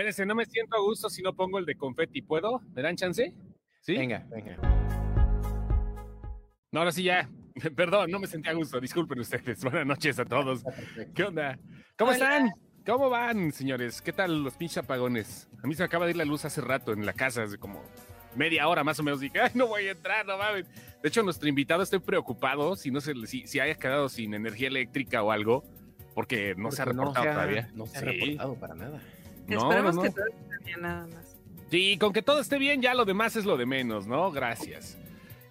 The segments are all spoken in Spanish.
Espérense, no me siento a gusto si no pongo el de confeti. ¿Puedo? ¿Me dan chance? ¿Sí? Venga, venga. No, ahora sí ya. Perdón, no me sentí a gusto. Disculpen ustedes. Buenas noches a todos. ¿Qué onda? ¿Cómo están? ¿Cómo van, señores? ¿Qué tal los pinches apagones? A mí se me acaba de ir la luz hace rato en la casa, hace como media hora más o menos. Dije, ay, no voy a entrar, no mames. De hecho, nuestro invitado estoy preocupado si no se, si, si haya quedado sin energía eléctrica o algo, porque no se ha no reportado se ha- todavía. No se ha reportado para nada. No, Esperemos no, que todo esté bien nada más. Sí, con que todo esté bien, ya lo demás es lo de menos, ¿no? Gracias.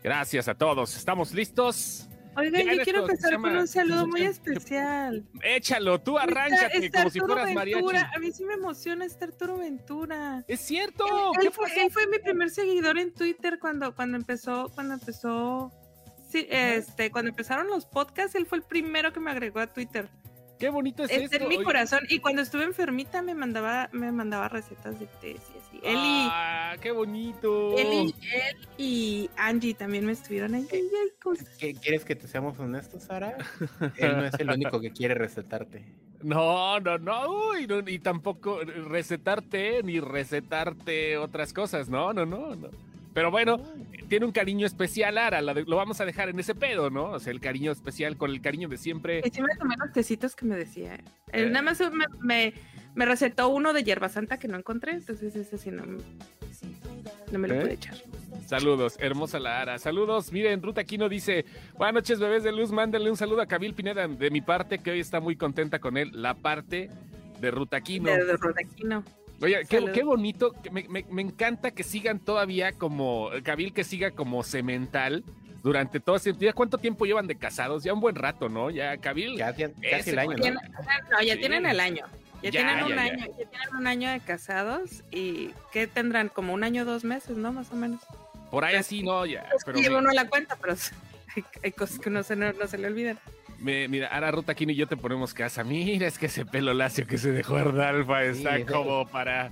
Gracias a todos. ¿Estamos listos? Oigan, yo quiero empezar con un saludo muy ¿qué- qué- especial. Échalo, tú arráncate como si fueras mariachi. Ventura. A mí sí me emociona estar Arturo Ventura. Es cierto. Él, ¿Qué él fue, él fue mi primer seguidor en Twitter cuando, cuando empezó, cuando empezó, sí, este, cuando empezaron los podcasts, él fue el primero que me agregó a Twitter. Qué bonito es Está esto. en mi Oye, corazón. Y cuando estuve enfermita me mandaba, me mandaba recetas de té y así. Y, Ah, qué bonito. él y, él y Angie también me estuvieron ahí. Cosas. ¿Qué- ¿Quieres que te seamos honestos, Sara? Él no es el único que quiere recetarte. No, no, no, uy, no, y tampoco recetarte ni recetarte otras cosas, no, no, no, no. Pero bueno, tiene un cariño especial, Ara, lo vamos a dejar en ese pedo, ¿no? O sea, el cariño especial con el cariño de siempre. Y sí me tomé los tecitos que me decía. Él Eh. nada más me, me, me recetó uno de hierba santa que no encontré, entonces ese sí no, no me lo ¿Eh? pude echar. Saludos, hermosa la Ara. Saludos, miren, Ruta Aquino dice, buenas noches, bebés de luz, mándenle un saludo a Cabil Pineda de mi parte, que hoy está muy contenta con él, la parte de Ruta Aquino. De, de Rodaquino. Oye, qué, qué bonito, que me, me- me encanta que sigan todavía como, Cabil que siga como cemental durante todo ese tiempo. ¿Cuánto tiempo llevan de casados? Ya un buen rato, ¿no? Ya Cabil. Ya, ya- casi el año, ¿no? Tienen- no, ya Sí. tienen el año. Ya, Ya, tienen un ya, año, ya tienen un año de casados y ¿qué tendrán? Como un año, dos meses, ¿no? Más o menos. Por ahí así, ¿no? Ya, que pero lleva me- uno a la cuenta, pero hay, hay cosas que no se, no, no se le olvidan. Me- mira, ahora Ruta Aquino y yo te ponemos casa. Mira, es que ese pelo lacio que se dejó Ardalfa está Sí, como para...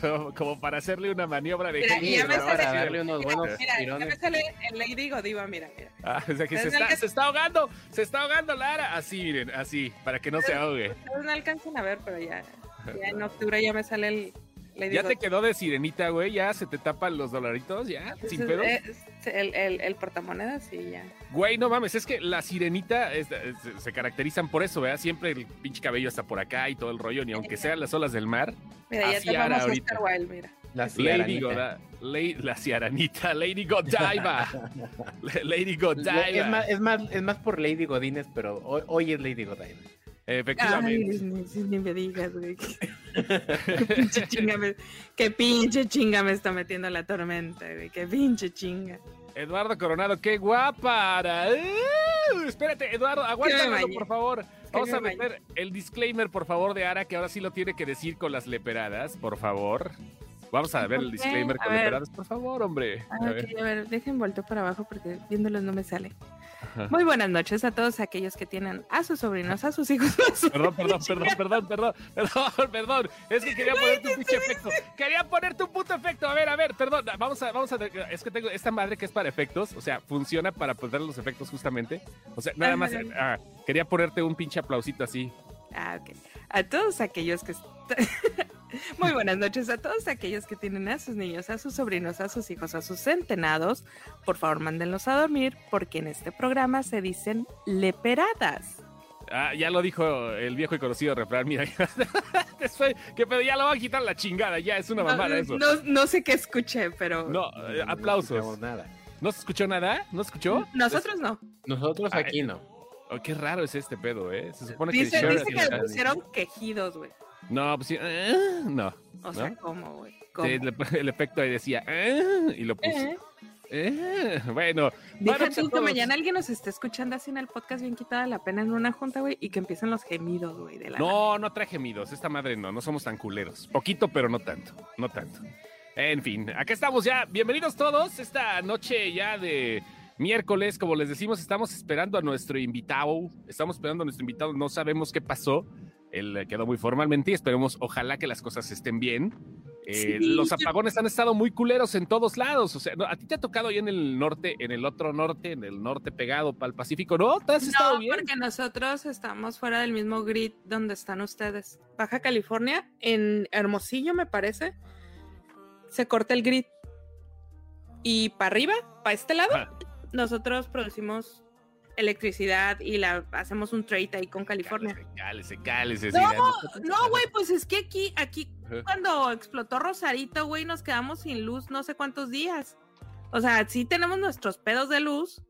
como, como para hacerle una maniobra de Mira, genio, ya me ¿no? sale- para darle unos Mira, buenos mira, ya me sale el Lady Godiva, mira, mira. Ah, o sea que se Es está, que- se está ahogando, se está ahogando Lara. Así, miren, así, para que no se ahogue. Ustedes no alcanzan a ver, pero ya, ya en octubre ya me sale el Lady ¿Ya te Godiva. quedó de sirenita, güey? ¿Ya se te tapan los dolaritos? ¿Ya? ¿Sin es- el, el, el portamonedas, sí, ya. Güey, no mames, es que la sirenita es- es- se caracterizan por eso, ¿verdad? Siempre el pinche cabello está por acá y todo el rollo, ni aunque sean las olas del mar. Mira, ya te vamos ahorita. Mira. La Lady ciaranita. Goda, Lady- la ciaranita, Lady Godiva. Lady Es Godiva. más, es, más, es más por Lady Godínez, pero hoy, hoy es Lady Godiva. Ay, Efectivamente. ni, ni- me digas, güey. Qué pinche chinga me, qué pinche chinga me está metiendo la tormenta, güey. Qué pinche chinga. Eduardo Coronado, qué guapa. ¡Uh! espérate, Eduardo, aguántalo, por favor. Vamos a meter el disclaimer, por favor, de Ara, que ahora sí lo tiene que decir con las leperadas, por favor. Vamos a ver el disclaimer a con leperadas, por favor, hombre. Ah, A ok, ver. a ver, dejen volteo para abajo porque viéndolos no me sale. Muy buenas noches a todos aquellos que tienen a sus sobrinos, a sus hijos. a sus- Perdón, perdón, perdón, perdón, perdón, perdón, perdón. Es que quería ponerte un pinche efecto. Quería ponerte un puto efecto. A ver, a ver, perdón. Vamos a, vamos a. Es que tengo esta madre que es para efectos. O sea, funciona para poner los efectos justamente. O sea, nada más. Ah, quería ponerte un pinche aplausito así. Ah, ok. A todos aquellos que... Muy buenas noches a todos aquellos que tienen a sus niños, a sus sobrinos, a sus hijos, a sus centenados. Por favor, mándenlos a dormir porque en este programa se dicen leperadas. Ah, ya lo dijo el viejo y conocido refrán. Mira, que pedo, ya lo van a quitar la chingada. Ya es una mamada eso. No, no sé qué escuché, pero No, eh, No aplausos. escuchamos nada. ¿No se escuchó nada? ¿No se escuchó? nosotros no. Nosotros Ah, aquí no. Oh, qué raro es este pedo, ¿eh? Se supone Dice, que dice que le pusieron quejidos, güey. No, pues sí. ah, no. O sea, ¿No? ¿cómo, güey? El, el efecto ahí decía. "Ah", y lo puso. Eh, Eh, bueno, Deja bueno, tú que mañana alguien nos esté escuchando así en el podcast bien quitada la pena en una junta, güey, y que empiecen los gemidos, güey, de la nada. No, no traje gemidos. Esta madre no, no somos tan culeros. Poquito, pero no tanto. No tanto. En fin, acá estamos ya. Bienvenidos todos. Esta noche ya de miércoles, como les decimos, estamos esperando a nuestro invitado. Estamos esperando a nuestro invitado. No sabemos qué pasó. Él quedó muy formalmente y esperemos, ojalá que las cosas estén bien. Eh, Sí, los apagones han estado muy culeros en todos lados. O sea, no, a ti te ha tocado ahí en el norte, en el otro norte, en el norte pegado para el Pacífico. No, te has estado No, bien. porque nosotros estamos fuera del mismo grid donde están ustedes. Baja California, en Hermosillo, me parece, se corta el grid. Y para arriba, para este lado, nosotros producimos electricidad y la hacemos un trade ahí con California. Cálese, cálese, No, güey, pues es que aquí, aquí, cuando explotó Rosarito, güey, nos quedamos sin luz no sé cuántos días. O sea, sí tenemos nuestros pedos de luz,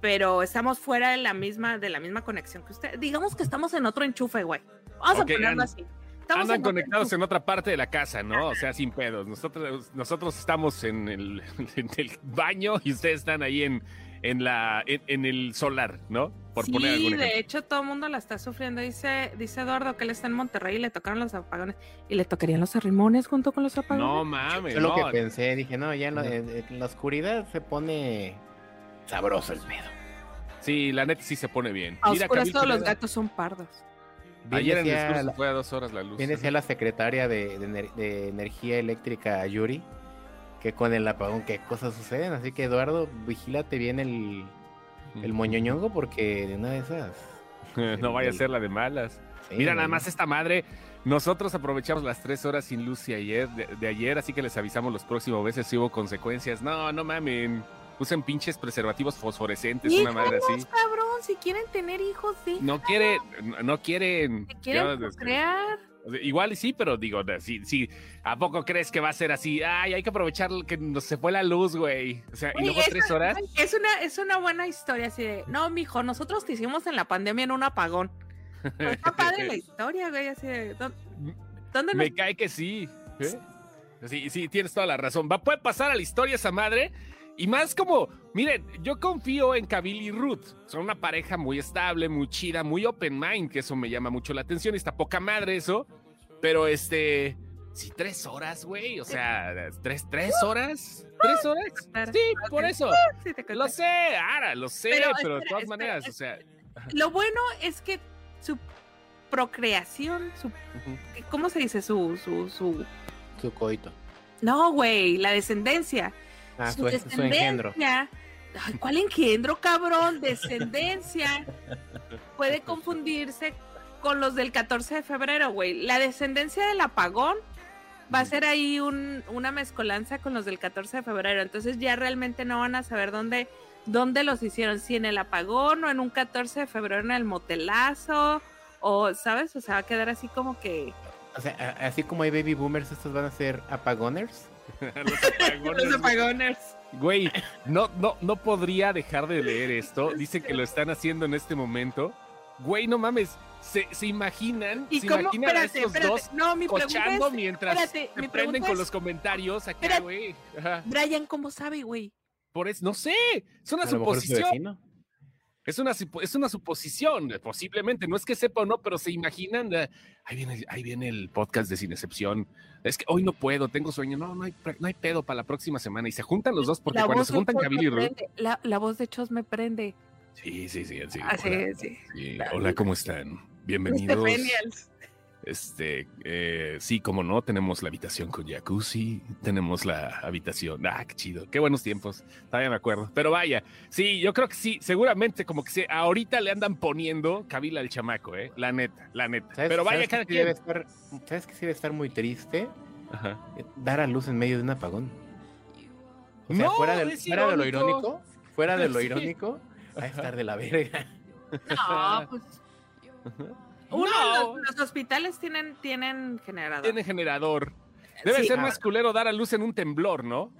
pero estamos fuera de la misma, de la misma conexión que usted. Digamos que estamos en otro enchufe, güey. Vamos a ponerlo and- así. Estamos Andan en conectados en otra parte de la casa, ¿no? O sea, sin pedos. Nosotros, nosotros estamos en el, en el baño y ustedes están ahí en, en, la, en, en el solar, ¿no? Por sí, poner algún de hecho todo el mundo la está sufriendo. Dice, dice Eduardo que él está en Monterrey y le tocaron los apagones. Y le tocarían los arrimones junto con los apagones. No mames. Lo no. que pensé, dije, no, ya no, en, en la oscuridad se pone sabroso el pedo. Sí, la neta sí se pone bien. A Mira, oscuras Camil todos los gatos son pardos. Ayer en el discurso la- fue a dos horas la luz. Bien decía la secretaria de, de Energía Eléctrica, Yuri, que con el apagón qué cosas suceden. Así que, Eduardo, vigílate bien el, el moñoñongo porque de una de esas... no vaya a ser la de malas. sí, Mira, nada más esta madre. Nosotros aprovechamos las tres horas sin luz de ayer, de, de ayer, así que les avisamos los próximos veces si hubo consecuencias. No, no mamen. Usen pinches preservativos fosforescentes, una madre así. cabrón, si quieren tener hijos, sí. No quiere, no, quieren. Si quieren Yo, Igual y sí, pero digo, si, si, ¿a poco crees que va a ser así? Ay, hay que aprovechar que nos se fue la luz, güey. O sea, y luego tres horas. Es una, es una buena historia así de, no, mijo, nosotros te hicimos en la pandemia en un apagón. Pero Está padre la historia, güey, así de, ¿dó- ¿dónde nos Me cae que sí. ¿eh? Sí, sí, tienes toda la razón. Va, puede pasar a la historia esa madre. Y más como, miren, yo confío en Kabil y Ruth. Son una pareja muy estable, muy chida, muy open mind, que eso me llama mucho la atención. Está poca madre eso. Pero este, sí, tres horas, güey. O sea, tres, tres horas. ¿Tres horas? contar. Sí, por eso. Lo sé, Ara, lo sé, Pero, pero, de todas espera, maneras, o sea. Lo bueno es que su procreación, su. ¿cómo se dice? Su, su, su, Su coito. no, güey, la descendencia. Ah, su su, su engendro. descendencia. Ay, ¿Cuál engendro, cabrón? Descendencia. Puede confundirse con los del 14 de febrero, güey. La descendencia del apagón va a ser ahí un- una mezcolanza con los del 14 de febrero. Entonces ya realmente no van a saber dónde, dónde los hicieron. Si en el apagón o en un 14 de febrero en el motelazo. O, ¿sabes? O sea, va a quedar así como que... O sea, así como hay baby boomers, estos van a ser apagoners. Los apagoners. Güey, no, no, no podría dejar de leer esto. Dice que lo están haciendo en este momento. Güey, no mames. ¿Se, se imaginan? ¿Y ¿Se cómo? imaginan Espérate, a estos espérate. dos No, mi cochando es... mientras espérate, se mi prenden con los comentarios acá, Espérate. güey? Ajá. Brian, ¿cómo sabe, güey? Por eso, no sé. Es una suposición. Es una, es una suposición, posiblemente. No es que sepa o no, pero se imaginan. eh, Ahí viene, ahí viene el podcast de Sin Excepción. Es que hoy no puedo, tengo sueño. No, no hay, no hay pedo para la próxima semana. Y se juntan los dos, porque La cuando se juntan me y Ruth. la voz de Chos me prende. Sí, sí, sí. sí, Así hola. es, sí. Sí. Hola, ¿cómo están? Bienvenidos. Este, eh, sí, como no, tenemos la habitación con jacuzzi, tenemos la habitación. Ah, qué chido, qué buenos tiempos. Todavía me acuerdo. Pero vaya, sí, yo creo que sí, seguramente como que se, ahorita le andan poniendo cabila al chamaco, eh. La neta, la neta. ¿Sabes- Pero vaya, sabes que cada sí quien. debe estar, ¿Sabes que sí debe estar muy triste? Ajá. Eh, Dar a luz en medio de un apagón. O sea, No, fuera, de, es fuera de lo irónico. irónico, fuera de lo Sí. irónico, va a estar de la verga. No, pues. Uno, No. los, los hospitales tienen, tienen generador. Tiene generador. Debe Sí. ser más culero dar a luz en un temblor, ¿no?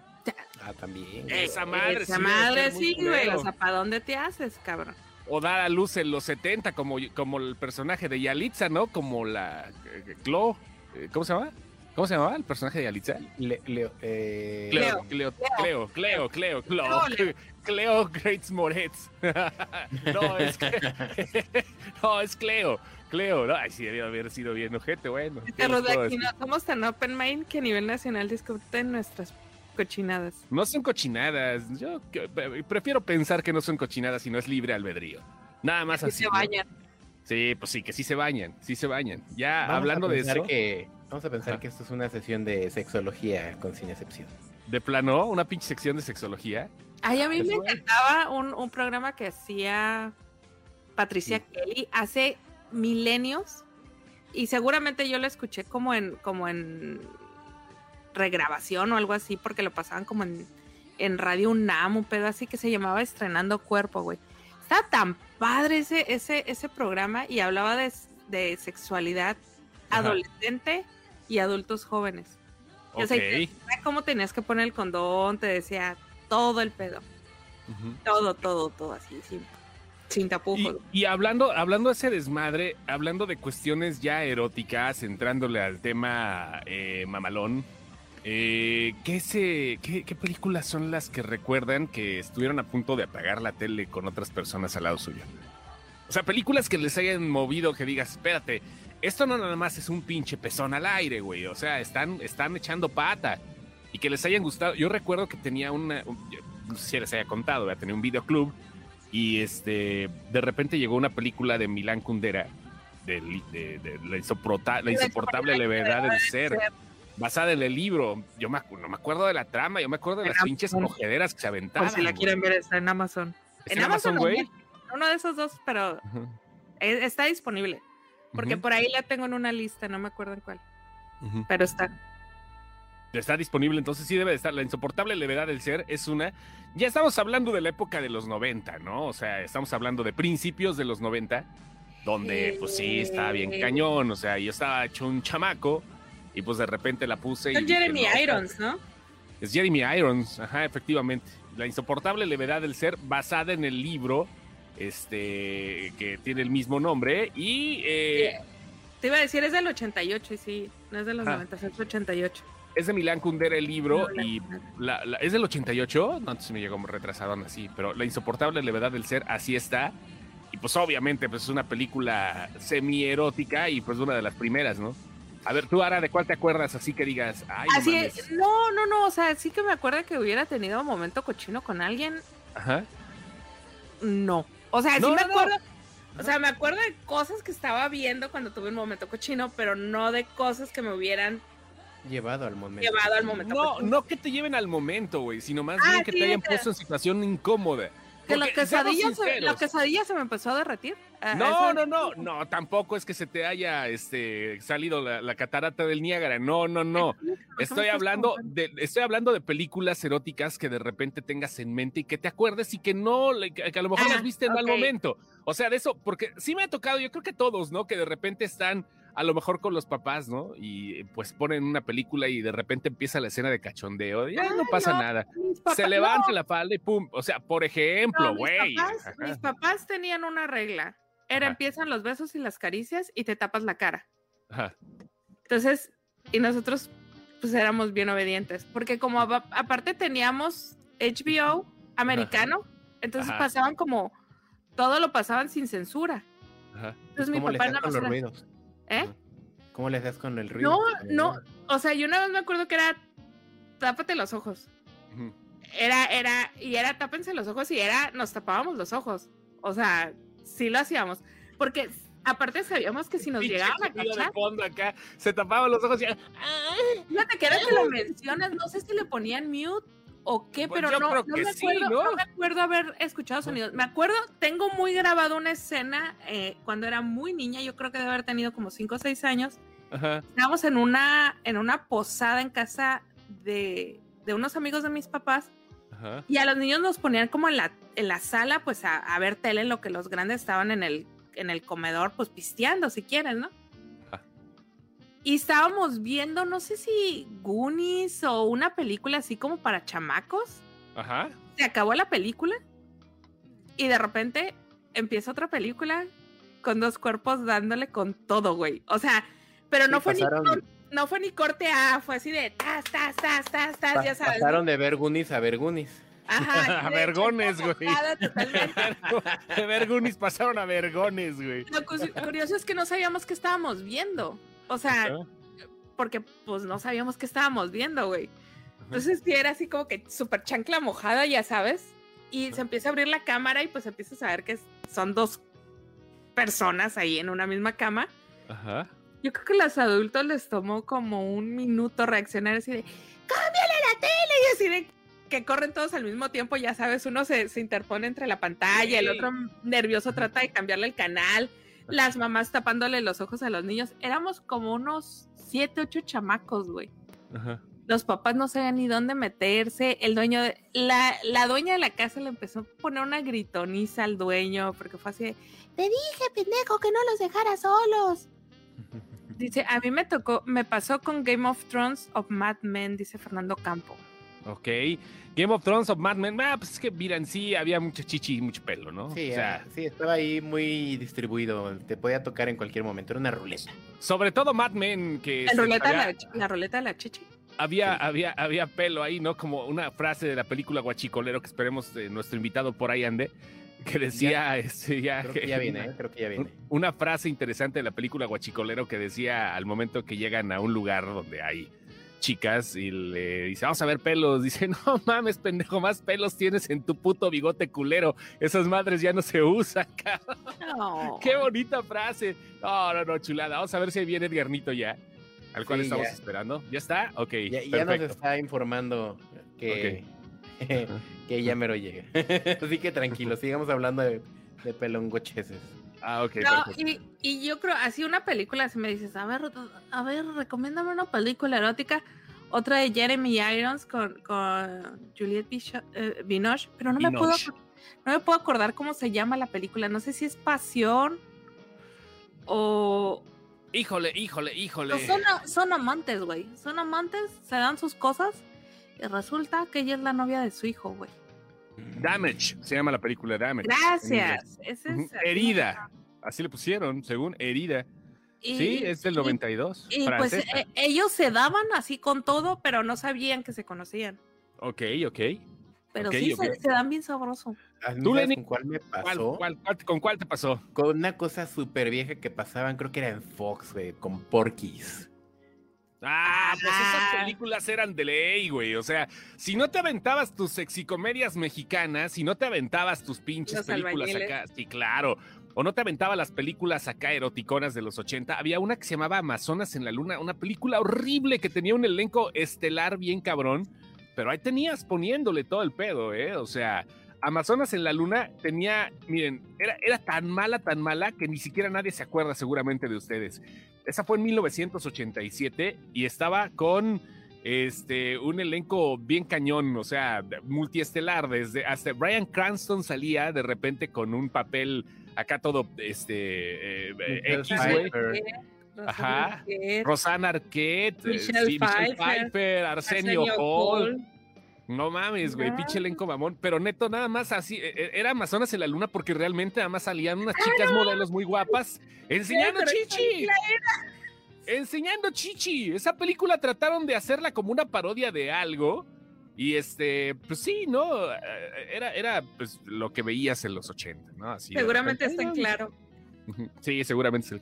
Ah, también. Esa madre Esa sí debe madre sí, güey. O sea, ¿para dónde te haces, cabrón? O dar a luz en los 70, como, como el personaje de Yalitza, ¿no? Como la eh, Clo. eh, ¿Cómo se llama? ¿Cómo se llamaba el personaje de Yalitza? Le- Leo, eh, Cleo, Cleo, Cleo, Cleo, Cleo, Cleo, Leo. Cleo Greats Moretz. No, es que- no, es Cleo, Cleo. No, ay, sí, debió haber sido bien ojete, bueno. ¿qué Te les puedo aquí no somos tan open mind que a nivel nacional discuten nuestras cochinadas. No son cochinadas. Yo prefiero pensar que no son cochinadas y no es libre albedrío. Nada más Que así. se ¿no? bañan. Sí, pues sí, que sí se bañan, sí se bañan. Ya vamos hablando de eso. Que, Vamos a pensar que esto es una sesión de sexología con sin excepción. ¿De plano? ¿Una pinche sección de sexología? Ay, a mí me encantaba un, un programa que hacía Patricia Kelly hace milenios y seguramente yo lo escuché como en como en regrabación o algo así porque lo pasaban como en, en Radio UNAM, un pedo así que se llamaba Estrenando Cuerpo, güey. Estaba tan padre ese, ese, ese programa y hablaba de, de sexualidad Ajá. adolescente y adultos jóvenes. O sea, cómo tenías que poner el condón, te decía todo el pedo, todo, todo, todo así, sin, sin tapujos. Y, y hablando, hablando de ese desmadre, hablando de cuestiones ya eróticas, entrándole al tema eh, mamalón, eh, ¿qué, se, qué, qué películas son las que recuerdan que estuvieron a punto de apagar la tele con otras personas al lado suyo? O sea, películas que les hayan movido, que digas, espérate, esto no nada más es un pinche pezón al aire, güey. O sea, están, están echando pata. Y que les hayan gustado. Yo recuerdo que tenía una, un- no sé si les haya contado, ¿verdad? tenía un videoclub y este, de repente llegó una película de Milán Kundera, de, li- de- de la, insoporta- la insoportable levedad del ser, basada en el libro. Yo me no me acuerdo de la trama, yo me acuerdo de las pinches cogederas que se aventaban. Por si la quieren ver, está en Amazon. ¿Está en en Amazon, güey? Uno de esos dos, pero e- está disponible. Porque por ahí la tengo en una lista, no me acuerdo en cuál, pero está. Está disponible, entonces sí debe de estar. La insoportable levedad del ser es una. Ya estamos hablando de la época de los 90, ¿no? O sea, estamos hablando de principios de los 90, donde pues sí, estaba bien cañón. O sea, yo estaba hecho un chamaco y pues de repente la puse. y Son dije, Jeremy "No, Irons, ¿no? Es Jeremy Irons, ajá, efectivamente. La insoportable levedad del ser, basada en el libro este que tiene el mismo nombre y eh, Te iba a decir, es del 88, y sí, no es de los Ah. 90, es del 88. Es de Milán Kundera el libro No, y la- la- es del 88, no, entonces me llegó retrasado así, pero la insoportable levedad del ser así está y pues obviamente pues es una película semi erótica y pues una de las primeras, ¿no? A ver, tú Ara, ¿de cuál te acuerdas así que digas? Ay, no Así mames"? es, no, no, no, o sea, sí que me acuerdo que hubiera tenido un momento cochino con alguien, Ajá. no. O sea, sí No, me no, no. acuerdo, o sea, me acuerdo de cosas que estaba viendo cuando tuve un momento cochino, pero no de cosas que me hubieran Llevado al momento. llevado al momento No, cochino. no que te lleven al momento, güey, sino más Ah, bien que sí, te hayan puesto en situación incómoda. Que la quesadilla, se, la quesadilla se me empezó a derretir. No, no, no, no, tampoco es que se te haya este, salido la, la catarata del Niágara. No, no, no. Estoy hablando de, estoy hablando de películas eróticas que de repente tengas en mente y que te acuerdes y que no, que, a lo mejor Ah, las viste en mal ok. momento. O sea, de eso, porque sí me ha tocado, yo creo que todos, ¿no? Que de repente están a lo mejor con los papás, ¿no? Y pues ponen una película y de repente empieza la escena de cachondeo. Ya no pasa no, nada. Papás- Se levanta no, la falda y pum. O sea, por ejemplo, no, mis güey. mis papás tenían una regla. Era Ajá. empiezan los besos y las caricias y te tapas la cara. Ajá. Entonces, y nosotros pues éramos bien obedientes, porque como aparte teníamos HBO americano, entonces pasaban como todo lo pasaban sin censura. Ajá. Entonces mi ¿Cómo le papá más los ruidos? ¿Eh? ¿Cómo le hacías con el ruido? No, no, o sea, yo una vez me acuerdo que era tápate los ojos. Era, era, y era tápense los ojos y era, nos tapábamos los ojos. O sea, sí lo hacíamos. Porque aparte sabíamos que si nos llegaban a de cachar, fondo acá, se tapaban los ojos y fíjate que ahora que lo mencionas, no sé si le ponían mute o qué, Pues pero no, no me sí, acuerdo, ¿no? no me acuerdo haber escuchado sonidos. Me acuerdo, tengo muy grabado una escena eh, cuando era muy niña, yo creo que debe haber tenido como 5 o 6 años. Ajá. Estábamos en una, en una posada en casa de, de unos amigos de mis papás Ajá. y a los niños nos ponían como en la, en la sala, pues a, a ver tele en lo que los grandes estaban en el, en el comedor, pues pisteando si quieren, ¿no? Y estábamos viendo, no sé si Goonies o una película así como para chamacos. Ajá. Se acabó la película y de repente empieza otra película con dos cuerpos dándole con todo, güey. O sea, pero no Sí, fue ni pasaron- no fue ni corte A, fue así de tas, tas, tas, tas, tas, Pa- ya sabes. Pasaron de ver Goonies a ver Goonies. Ajá, A vergones, güey. De vergonis pasaron a vergones, güey. Lo cu- curioso es que no sabíamos qué estábamos viendo. O sea, porque pues no sabíamos qué estábamos viendo, güey. Entonces sí era así como que súper chancla mojada, ya sabes. Y se empieza a abrir la cámara y pues empiezas a ver que son dos personas ahí en una misma cama. Ajá. Yo creo que a los adultos les tomó como un minuto reaccionar así de, cámbiale la tele y así de que corren todos al mismo tiempo, ya sabes, uno se, se interpone entre la pantalla, el otro nervioso trata de cambiarle el canal, las mamás tapándole los ojos a los niños. Éramos como unos siete, ocho chamacos, güey. Ajá. Los papás no sabían ni dónde meterse. El dueño, de, la, la dueña de la casa le empezó a poner una gritoniza al dueño porque fue así de, te dije, pendejo, que no los dejara solos. Dice, a mí me tocó, me pasó con Game of Thrones of Mad Men, dice Fernando Campo. Ok. Game of Thrones of Mad Men. Ah, pues es que, miran, sí, había mucha chichi y mucho pelo, ¿no? Sí, o sea, ah, sí, estaba ahí muy distribuido. Te podía tocar en cualquier momento. Era una ruleta. sobre todo Mad Men, que La ruleta, había, la, la ruleta de la chichi. había, Sí. había, había pelo ahí, ¿no? Como una frase de la película Guachicolero que esperemos eh, nuestro invitado por ahí ande, que decía, este, ya, Creo que ya viene, ¿eh? Creo que ya viene. Un- Una frase interesante de la película Guachicolero que decía al momento que llegan a un lugar donde hay chicas y le dice, vamos a ver pelos. Dice, no mames, pendejo, más pelos tienes en tu puto bigote culero. Esas madres ya no se usan, cabrón. No. Qué bonita frase. No, no, no, chulada. Vamos a ver si viene Edgarnito ya. Al cual Sí, estamos ya. esperando. ¿Ya está? Ok. Ya, ya nos está informando que, que ya mero llega. Así que tranquilo, sigamos hablando de, de pelongocheses. Ah, ok, No, y, y yo creo, así una película, si me dices, a ver, a ver, recomiéndame una película erótica, otra de Jeremy Irons con, con Juliette eh, Binoche, pero no me, puedo, no me puedo acordar cómo se llama la película, no sé si es Pasión o... Híjole, híjole, híjole. son, son amantes, güey, son amantes, se dan sus cosas y resulta que ella es la novia de su hijo, güey. Damage, se llama la película Damage. Gracias. Es Herida. Así le pusieron, según Herida. Y- sí, es del y- 92. Y pues eh, ellos se daban así con todo, pero no sabían que se conocían. ok, ok. Pero sí. Se, se dan bien sabroso. Tú, ¿sabes Lenny, con cuál me ¿Cuál, pasó? cuál- cuál- ¿Con cuál te pasó? Con una cosa súper vieja que pasaban, creo que era en Fox, güey, con Porky's. Ah, pues esas películas eran de ley, güey. O sea, si no te aventabas tus sexicomedias mexicanas, si no te aventabas tus pinches Los películas albañiles. acá, sí, claro. O no te aventabas las películas acá eroticonas de los 80. Había una que se llamaba Amazonas en la Luna, una película horrible que tenía un elenco estelar bien cabrón, pero ahí tenías poniéndole todo el pedo, ¿eh? O sea, Amazonas en la Luna tenía, miren, era, era tan mala, tan mala que ni siquiera nadie se acuerda seguramente de ustedes. Esa fue en 1987 y estaba con este un elenco bien cañón, o sea, multiestelar, desde hasta Brian Cranston salía de repente con un papel acá todo este eh, X, güey. Pfeiffer. Ajá. Rosanna Arquette, Michelle sí, Michelle Pfeiffer, Arsenio, Hall. Hall. No mames, güey, Ah. pinche elenco mamón. Pero neto, nada más así, eh, eh, era Amazonas en la luna porque realmente nada más salían unas chicas modelos muy guapas enseñando chichi. Enseñando chichi. Esa película trataron de hacerla como una parodia de algo. Y este, pues sí, ¿no? Eh, Era, era pues lo que veías en los 80, ¿no? Así Seguramente está en claro. Sí, seguramente sí.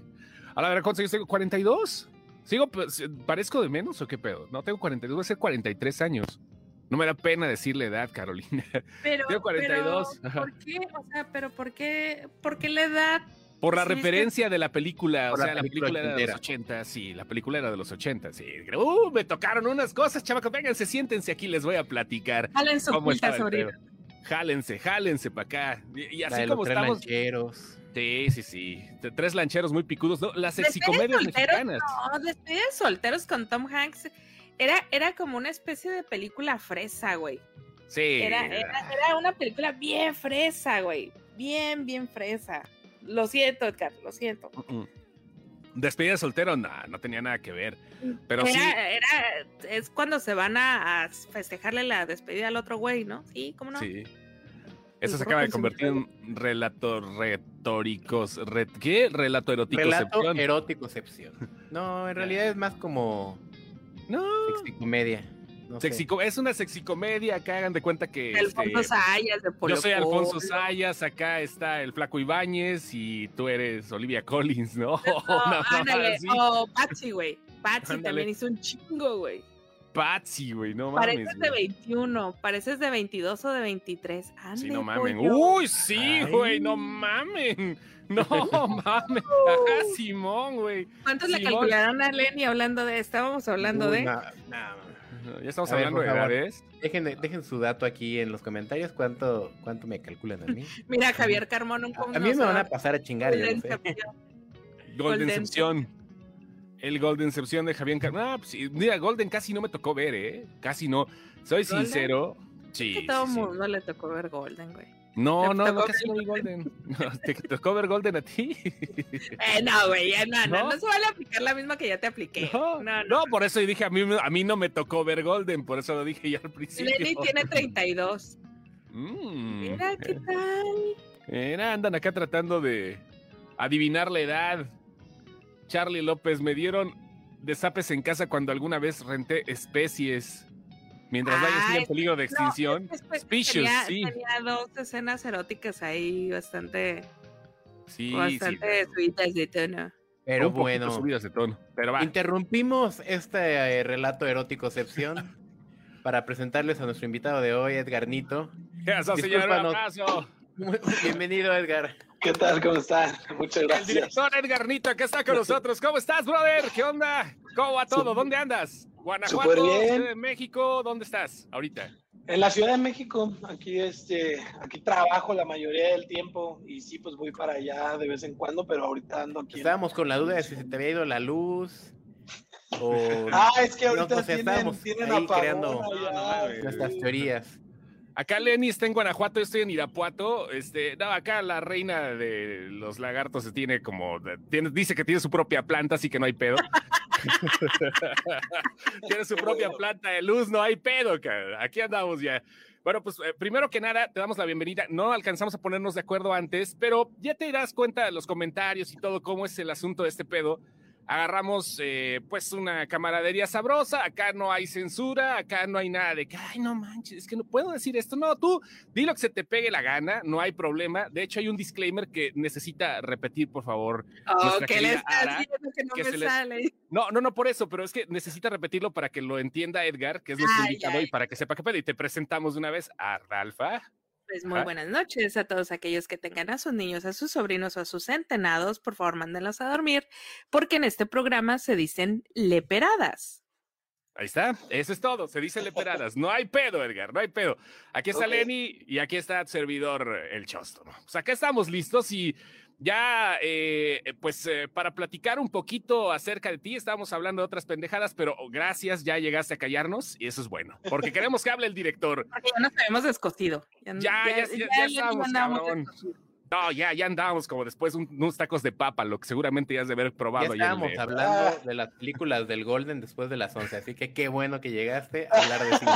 A la verdad, ¿cuántos años tengo? ¿42? ¿Sigo, pues, parezco de menos o qué pedo? No, tengo 42, voy a ser 43 años. No me da pena decirle edad, Carolina. Pero, Tengo 42, pero. ¿por qué? O sea, pero ¿por qué? ¿Por qué la edad? Por la Sí, es que- referencia de la película, Por o la sea, la película película era de los ochentera. 80, sí, la película era de los 80, sí. Uh, me tocaron unas cosas, chavacos, vénganse, siéntense aquí, les voy a platicar. Jalen su ¿Cómo culta pedo. Jálense, jálense para acá. Y, y La así como tres estamos. lancheros. Sí, sí, sí. Tres lancheros muy picudos. No, las sexicomedias solteros, mexicanas. No, Despedida de solteros con Tom Hanks. Era, era como una especie de película fresa, güey. Sí. Era, era, era una película bien fresa, güey. Bien, bien fresa. Lo siento, Edgar, lo siento. Despedida de soltero, no, no tenía nada que ver. Pero era, sí. era- es cuando se van a, a festejarle la despedida al otro güey, ¿no? Sí, ¿cómo no? Sí. Eso se acaba de con convertir en relatos retóricos. re- ¿Qué? Relato erótico. Relato erótico-cepción. No, en realidad es más como No. sexicomedia. No sé. Sexico- es una sexicomedia, que hagan de cuenta que. Este, Alfonso Sayas, de Polo yo soy Alfonso Polo. Sayas, acá está el Flaco Ibáñez y tú eres Olivia Collins, ¿no? No, ándale. O Patsy, güey. Patsy Ándale. también hizo un chingo, güey. Patsy, güey, no mames. Pareces de güey. 21, pareces de 22 o de 23. Ande, Sí, no mamen. pollo. Uy, sí, güey, no mamen. No mames. Ajá, Simón, güey. ¿Cuántos le calcularon a Lenny hablando de? Estábamos hablando de. No, no, Ya estamos A hablando de edades. Dejen, dejen su dato aquí en los comentarios. ¿Cuánto, cuánto me calculan a mí? Mira, Javier Carmón, un A mí me van a pasar a chingar, yo no sé. Golden Golden. Incepción. El Golden Incepción de Javier Car- Ah, pues, sí, mira, Golden casi no me tocó ver, ¿eh? Casi no. Soy ¿Golden? sincero. Sí. que todo sí, sí. mundo le tocó ver Golden, güey. No, ¿Te no, no, casi no vi Golden. ¿Te tocó ver Golden a ti? Eh, no, güey, ya no, no, ¿No? no se vale aplicar la misma que ya te apliqué. No, no, no, por eso dije, a mí, a mí no me tocó ver Golden, por eso lo dije ya al principio. Lenny tiene 32. Mm, Mira, ¿qué eh, tal? Mira, andan acá tratando de adivinar la edad. Charlie López, me dieron desapes en casa cuando alguna vez renté especies. Mientras vaya sigue Ay, en peligro de extinción. No, es que, Species, tenía, sí. tenía dos escenas eróticas ahí bastante, Sí, bastante sí. subidas de tono. Pero bueno, subidas de tono. Pero va. interrumpimos este eh, relato erótico-excepción para presentarles a nuestro invitado de hoy, Edgar Nito. Eso, señor, un abrazo. Bienvenido, Edgar. ¿Qué tal? ¿Cómo están? Muchas El gracias. director Edgar Nito, que está con nosotros. ¿Cómo estás, brother? ¿Qué onda? ¿Cómo va todo? ¿Dónde andas? Guanajuato. Ciudad de México, ¿dónde estás ahorita? En la Ciudad de México, aquí este, aquí trabajo la mayoría del tiempo y sí, pues voy para allá de vez en cuando, pero ahorita ando aquí. en- Estábamos con la duda de si se te había ido la luz o Ah, es que No, ahorita pues, tienen, estábamos tienen ahí apagón creando- allá. No, no nuestras teorías. Acá Lenny está en Guanajuato, yo estoy en Irapuato. Este, no, acá la reina de los lagartos se tiene como, tiene, dice que tiene su propia planta, así que no hay pedo. tiene su propia planta de luz, no hay pedo, cara. Aquí andamos ya. Bueno, pues eh, primero que nada, te damos la bienvenida. No alcanzamos a ponernos de acuerdo antes, pero ya te das cuenta de los comentarios y todo cómo es el asunto de este pedo. Agarramos eh, pues una camaradería sabrosa, acá no hay censura, acá no hay nada de que, ay, no manches, es que no puedo decir esto. No, tú di lo que se te pegue la gana, no hay problema. De hecho, hay un disclaimer que necesita repetir, por favor. Oh, ¿qué le está Ara, haciendo que no que me sale? No, no, no por eso, pero es que necesita repetirlo para que lo entienda Edgar, que es nuestro Ay, invitado, ay. y para que sepa qué pedo. Y te presentamos de una vez a Ralfa. Pues muy buenas noches a todos aquellos que tengan a sus niños, a sus sobrinos o a sus centenados. Por favor, mándenlos a dormir, porque en este programa se dicen leperadas. Ahí está, eso es todo, se dice leperadas. No hay pedo, Edgar, no hay pedo. Aquí está Ok. Lenny y aquí está tu servidor, el Chosto. Pues acá estamos listos y ya, eh, pues eh, para platicar un poquito acerca de ti, estábamos hablando de otras pendejadas, pero gracias, ya llegaste a callarnos y eso es bueno, porque queremos que hable el director. Porque ya nos habíamos descosido. Ya, ya, ya, ya estábamos, andábamos cabrón. No, ya, ya andábamos como después un- unos tacos de papa, lo que seguramente ya has de haber Ya probado. en estábamos hablando de las películas del Golden después de las 11, así que qué bueno que llegaste a hablar de cine.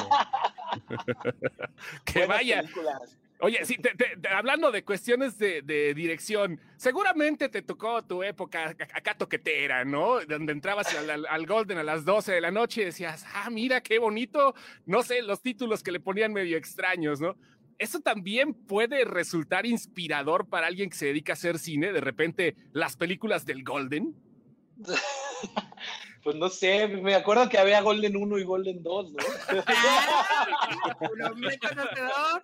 que Buenas vaya, películas. Oye, sí, te- te- te- hablando de cuestiones de, de dirección, seguramente te tocó tu época ac- acá toquetera, ¿no? Donde entrabas al, al- al Golden a las 12 de la noche y decías, ah, mira qué bonito, no sé, los títulos que le ponían medio extraños, ¿no? Eso también puede resultar inspirador para alguien que se dedica a hacer cine, de repente las películas del Golden. Pues no sé, me acuerdo que había Golden 1 y Golden 2, ¿no? Ah.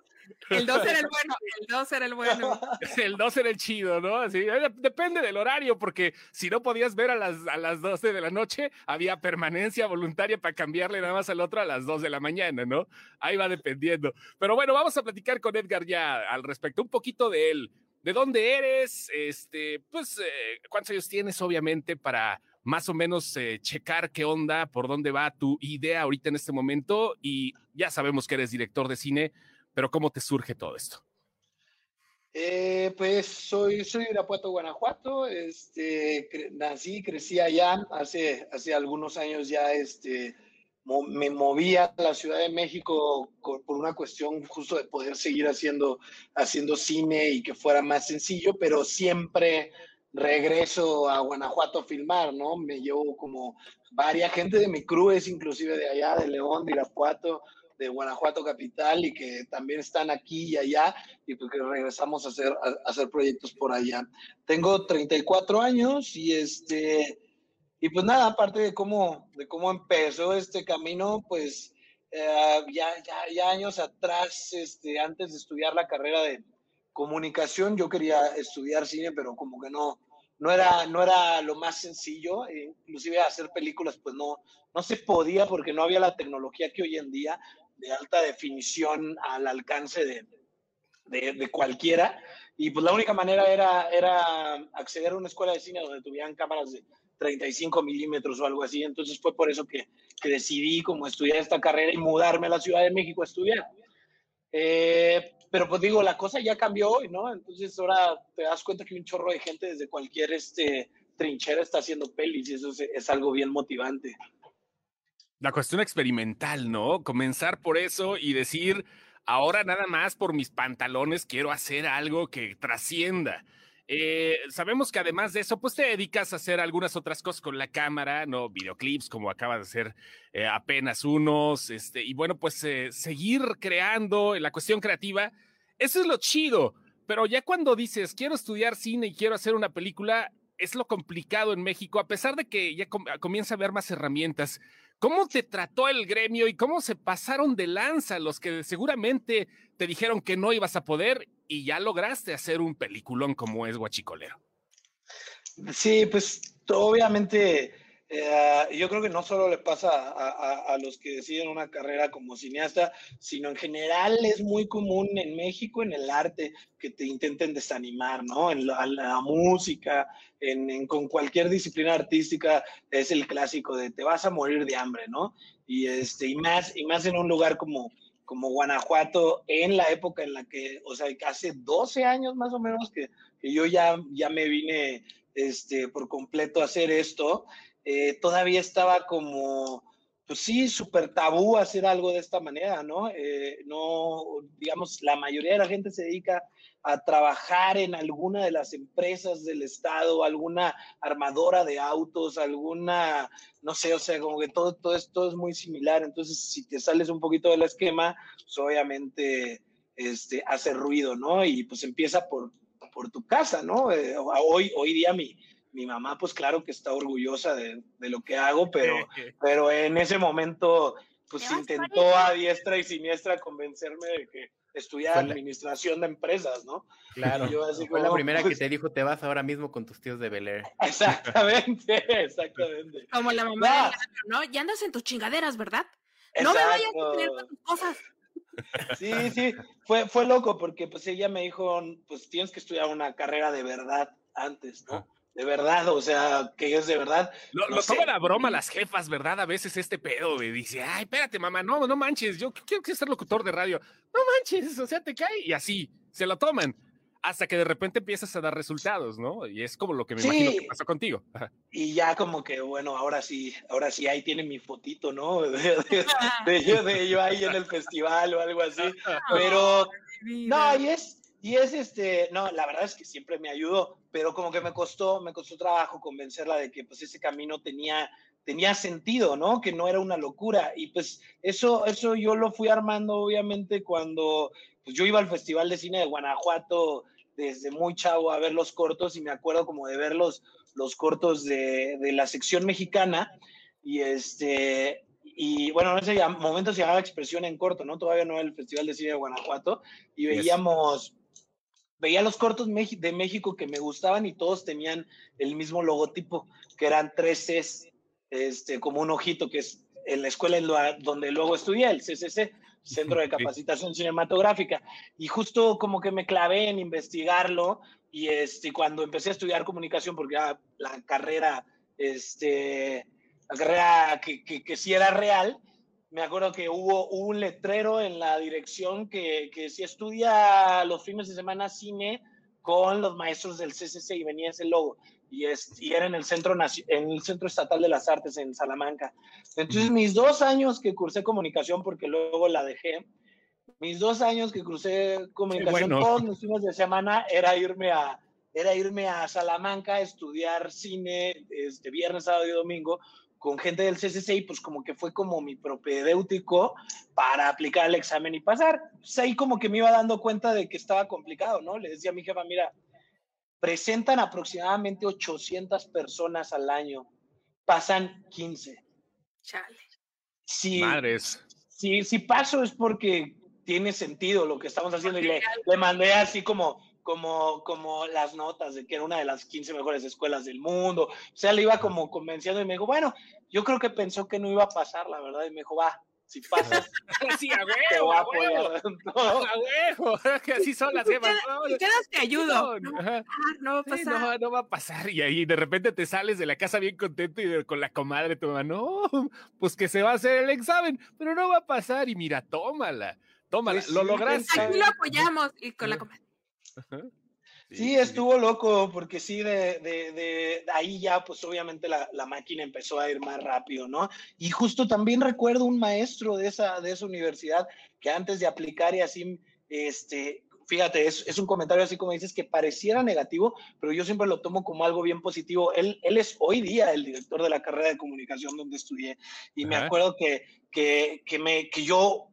El 2 era el bueno, el 2 era el bueno. El 2 era el chido, ¿no? Así, depende del horario, porque si no podías ver a las, a las 12 de la noche, había permanencia voluntaria para cambiarle nada más al otro a las 2 de la mañana, ¿no? Ahí va dependiendo. Pero bueno, vamos a platicar con Edgar ya al respecto, un poquito de él. ¿De dónde eres? Este, pues, eh, ¿cuántos años tienes, obviamente, para más o menos eh, checar qué onda, por dónde va tu idea ahorita en este momento? Y ya sabemos que eres director de cine, pero ¿cómo te surge todo esto? Eh, pues soy, soy de Irapuato, Guanajuato. Este, nací, crecí allá. Hace, hace algunos años ya este, mo- me moví a la Ciudad de México co- por una cuestión justo de poder seguir haciendo, haciendo cine y que fuera más sencillo, pero siempre regreso a Guanajuato a filmar, ¿no? Me llevo como varias gente de mi crew, es inclusive de allá, de León, de Irapuato, de Guanajuato capital y que también están aquí y allá y pues regresamos a hacer, a hacer proyectos por allá. Tengo 34 años y este, y pues nada, aparte de cómo, de cómo empezó este camino, pues eh, ya, ya, ya años atrás, este, antes de estudiar la carrera de comunicación, yo quería estudiar cine, pero como que no, no era, no era lo más sencillo, e inclusive hacer películas pues no, no se podía porque no había la tecnología que hoy en día de alta definición al alcance de, de, cualquiera. Y pues la única manera era, era acceder a una escuela de cine donde tuvieran cámaras de 35 milímetros o algo así. Entonces fue por eso que, que decidí como estudiar esta carrera y mudarme a la Ciudad de México a estudiar. Eh, pero pues digo, la cosa ya cambió hoy, ¿no? Entonces ahora te das cuenta que un chorro de gente desde cualquier este, trinchera está haciendo pelis y eso es, es algo bien motivante. La cuestión experimental, ¿no? Comenzar por eso y decir, ahora nada más por mis pantalones quiero hacer algo que trascienda. Eh, sabemos que además de eso, pues te dedicas a hacer algunas otras cosas con la cámara, ¿no? Videoclips, como acabas de hacer eh, apenas unos, este, y bueno, pues eh, seguir creando la cuestión creativa, eso es lo chido, pero ya cuando dices, quiero estudiar cine y quiero hacer una película, es lo complicado en México, a pesar de que ya com comienza a haber más herramientas. ¿Cómo te trató el gremio y cómo se pasaron de lanza los que seguramente te dijeron que no ibas a poder y ya lograste hacer un peliculón como es Guachicolero? Sí, pues obviamente eh, yo creo que no solo le pasa a, a, a, los que deciden una carrera como cineasta, sino en general es muy común en México, en el arte, que te intenten desanimar, ¿no? En la, la música, en, en, con cualquier disciplina artística, es el clásico de te vas a morir de hambre, ¿no? Y, este, y, más, y más en un lugar como, como Guanajuato, en la época en la que, o sea, hace 12 años más o menos que, que yo ya, ya me vine este, por completo a hacer esto eh, todavía estaba como, pues sí, súper tabú hacer algo de esta manera, ¿no? Eh, no, digamos, la mayoría de la gente se dedica a trabajar en alguna de las empresas del Estado, alguna armadora de autos, alguna, no sé, o sea, como que todo, todo esto es muy similar. Entonces, si te sales un poquito del esquema, pues obviamente este, hace ruido, ¿no? Y pues empieza por, por tu casa, ¿no? Eh, hoy, hoy día mi, mi mamá, pues claro que está orgullosa de, de lo que hago, pero, pero en ese momento, pues intentó a diestra y siniestra convencerme de que estudiara administración de empresas, ¿no? Claro. yo así Fue como, la primera pues, que te dijo, te vas ahora mismo con tus tíos de Bel Air. Exactamente, exactamente. Como la mamá, ¿no? Ya andas en tus chingaderas, ¿verdad? Exacto. No me vayas a tener con tus cosas. Sí, sí, fue, fue loco porque pues ella me dijo, pues tienes que estudiar una carrera de verdad antes, ¿no? De verdad, o sea, que es de verdad. Lo, no lo toman a broma las jefas, ¿verdad? A veces este pedo de dice, ay, espérate, mamá, no, no manches, yo quiero ser locutor de radio. No manches, o sea, te cae y así, se lo toman. Hasta que de repente empiezas a dar resultados, ¿no? Y es como lo que me sí. imagino que pasó contigo. Y ya como que, bueno, ahora sí, ahora sí, ahí tiene mi fotito, ¿no? De, de, de, yo, de yo ahí en el festival o algo así. Pero, no, y es, y es este, no, la verdad es que siempre me ayudó, pero como que me costó, me costó trabajo convencerla de que pues ese camino tenía, tenía sentido, ¿no? Que no era una locura. Y pues eso, eso yo lo fui armando obviamente cuando pues yo iba al Festival de Cine de Guanajuato desde muy chavo a ver los cortos y me acuerdo como de ver los, los cortos de, de la sección mexicana y este, y bueno, en ese momento se llamaba Expresión en Corto, ¿no? Todavía no era el Festival de Cine de Guanajuato, y veíamos, veía los cortos de México que me gustaban y todos tenían el mismo logotipo, que eran tres Cs, este, como un ojito, que es en la escuela en donde luego estudié, el CCC, Centro de Capacitación Cinematográfica. Y justo como que me clavé en investigarlo y este, cuando empecé a estudiar comunicación, porque ya la carrera, este, la carrera que, que, que sí era real, me acuerdo que hubo, hubo, un letrero en la dirección que, que si estudia los fines de semana cine con los maestros del CCC y venía ese logo y, es, y era en el, centro, en el Centro Estatal de las Artes en Salamanca. Entonces mis dos años que cursé comunicación, porque luego la dejé, mis dos años que cursé comunicación bueno. todos los fines de semana era irme a, era irme a Salamanca a estudiar cine este, viernes, sábado y domingo con gente del CCC y pues como que fue como mi propedéutico para aplicar el examen y pasar. Pues ahí como que me iba dando cuenta de que estaba complicado, ¿no? Le decía a mi jefa, mira, presentan aproximadamente 800 personas al año, pasan 15. Chale. Si, Madres. Si, si paso es porque tiene sentido lo que estamos haciendo y le, le mandé así como como, como las notas de que era una de las 15 mejores escuelas del mundo. O sea, le iba como convenciendo y me dijo, bueno, yo creo que pensó que no iba a pasar, la verdad, y me dijo, va, si pasas, sí, a huevo, a huevo. A huevo, que así son las gemas. Si quedas, te ayudo. No, no, va a pasar. no, no, va a pasar. Y ahí de repente te sales de la casa bien contento y con la comadre tu mamá, no, pues que se va a hacer el examen, pero no va a pasar. Y mira, tómala, tómala, pues lo lograste. Aquí lo apoyamos y con la comadre. Sí, estuvo loco, porque sí, de, de, de, ahí ya, pues obviamente la, la, máquina empezó a ir más rápido, ¿no? Y justo también recuerdo un maestro de esa, de esa universidad que antes de aplicar y así, este, fíjate, es, es, un comentario así como dices que pareciera negativo, pero yo siempre lo tomo como algo bien positivo. Él, él es hoy día el director de la carrera de comunicación donde estudié y me acuerdo que, que, que, me, que yo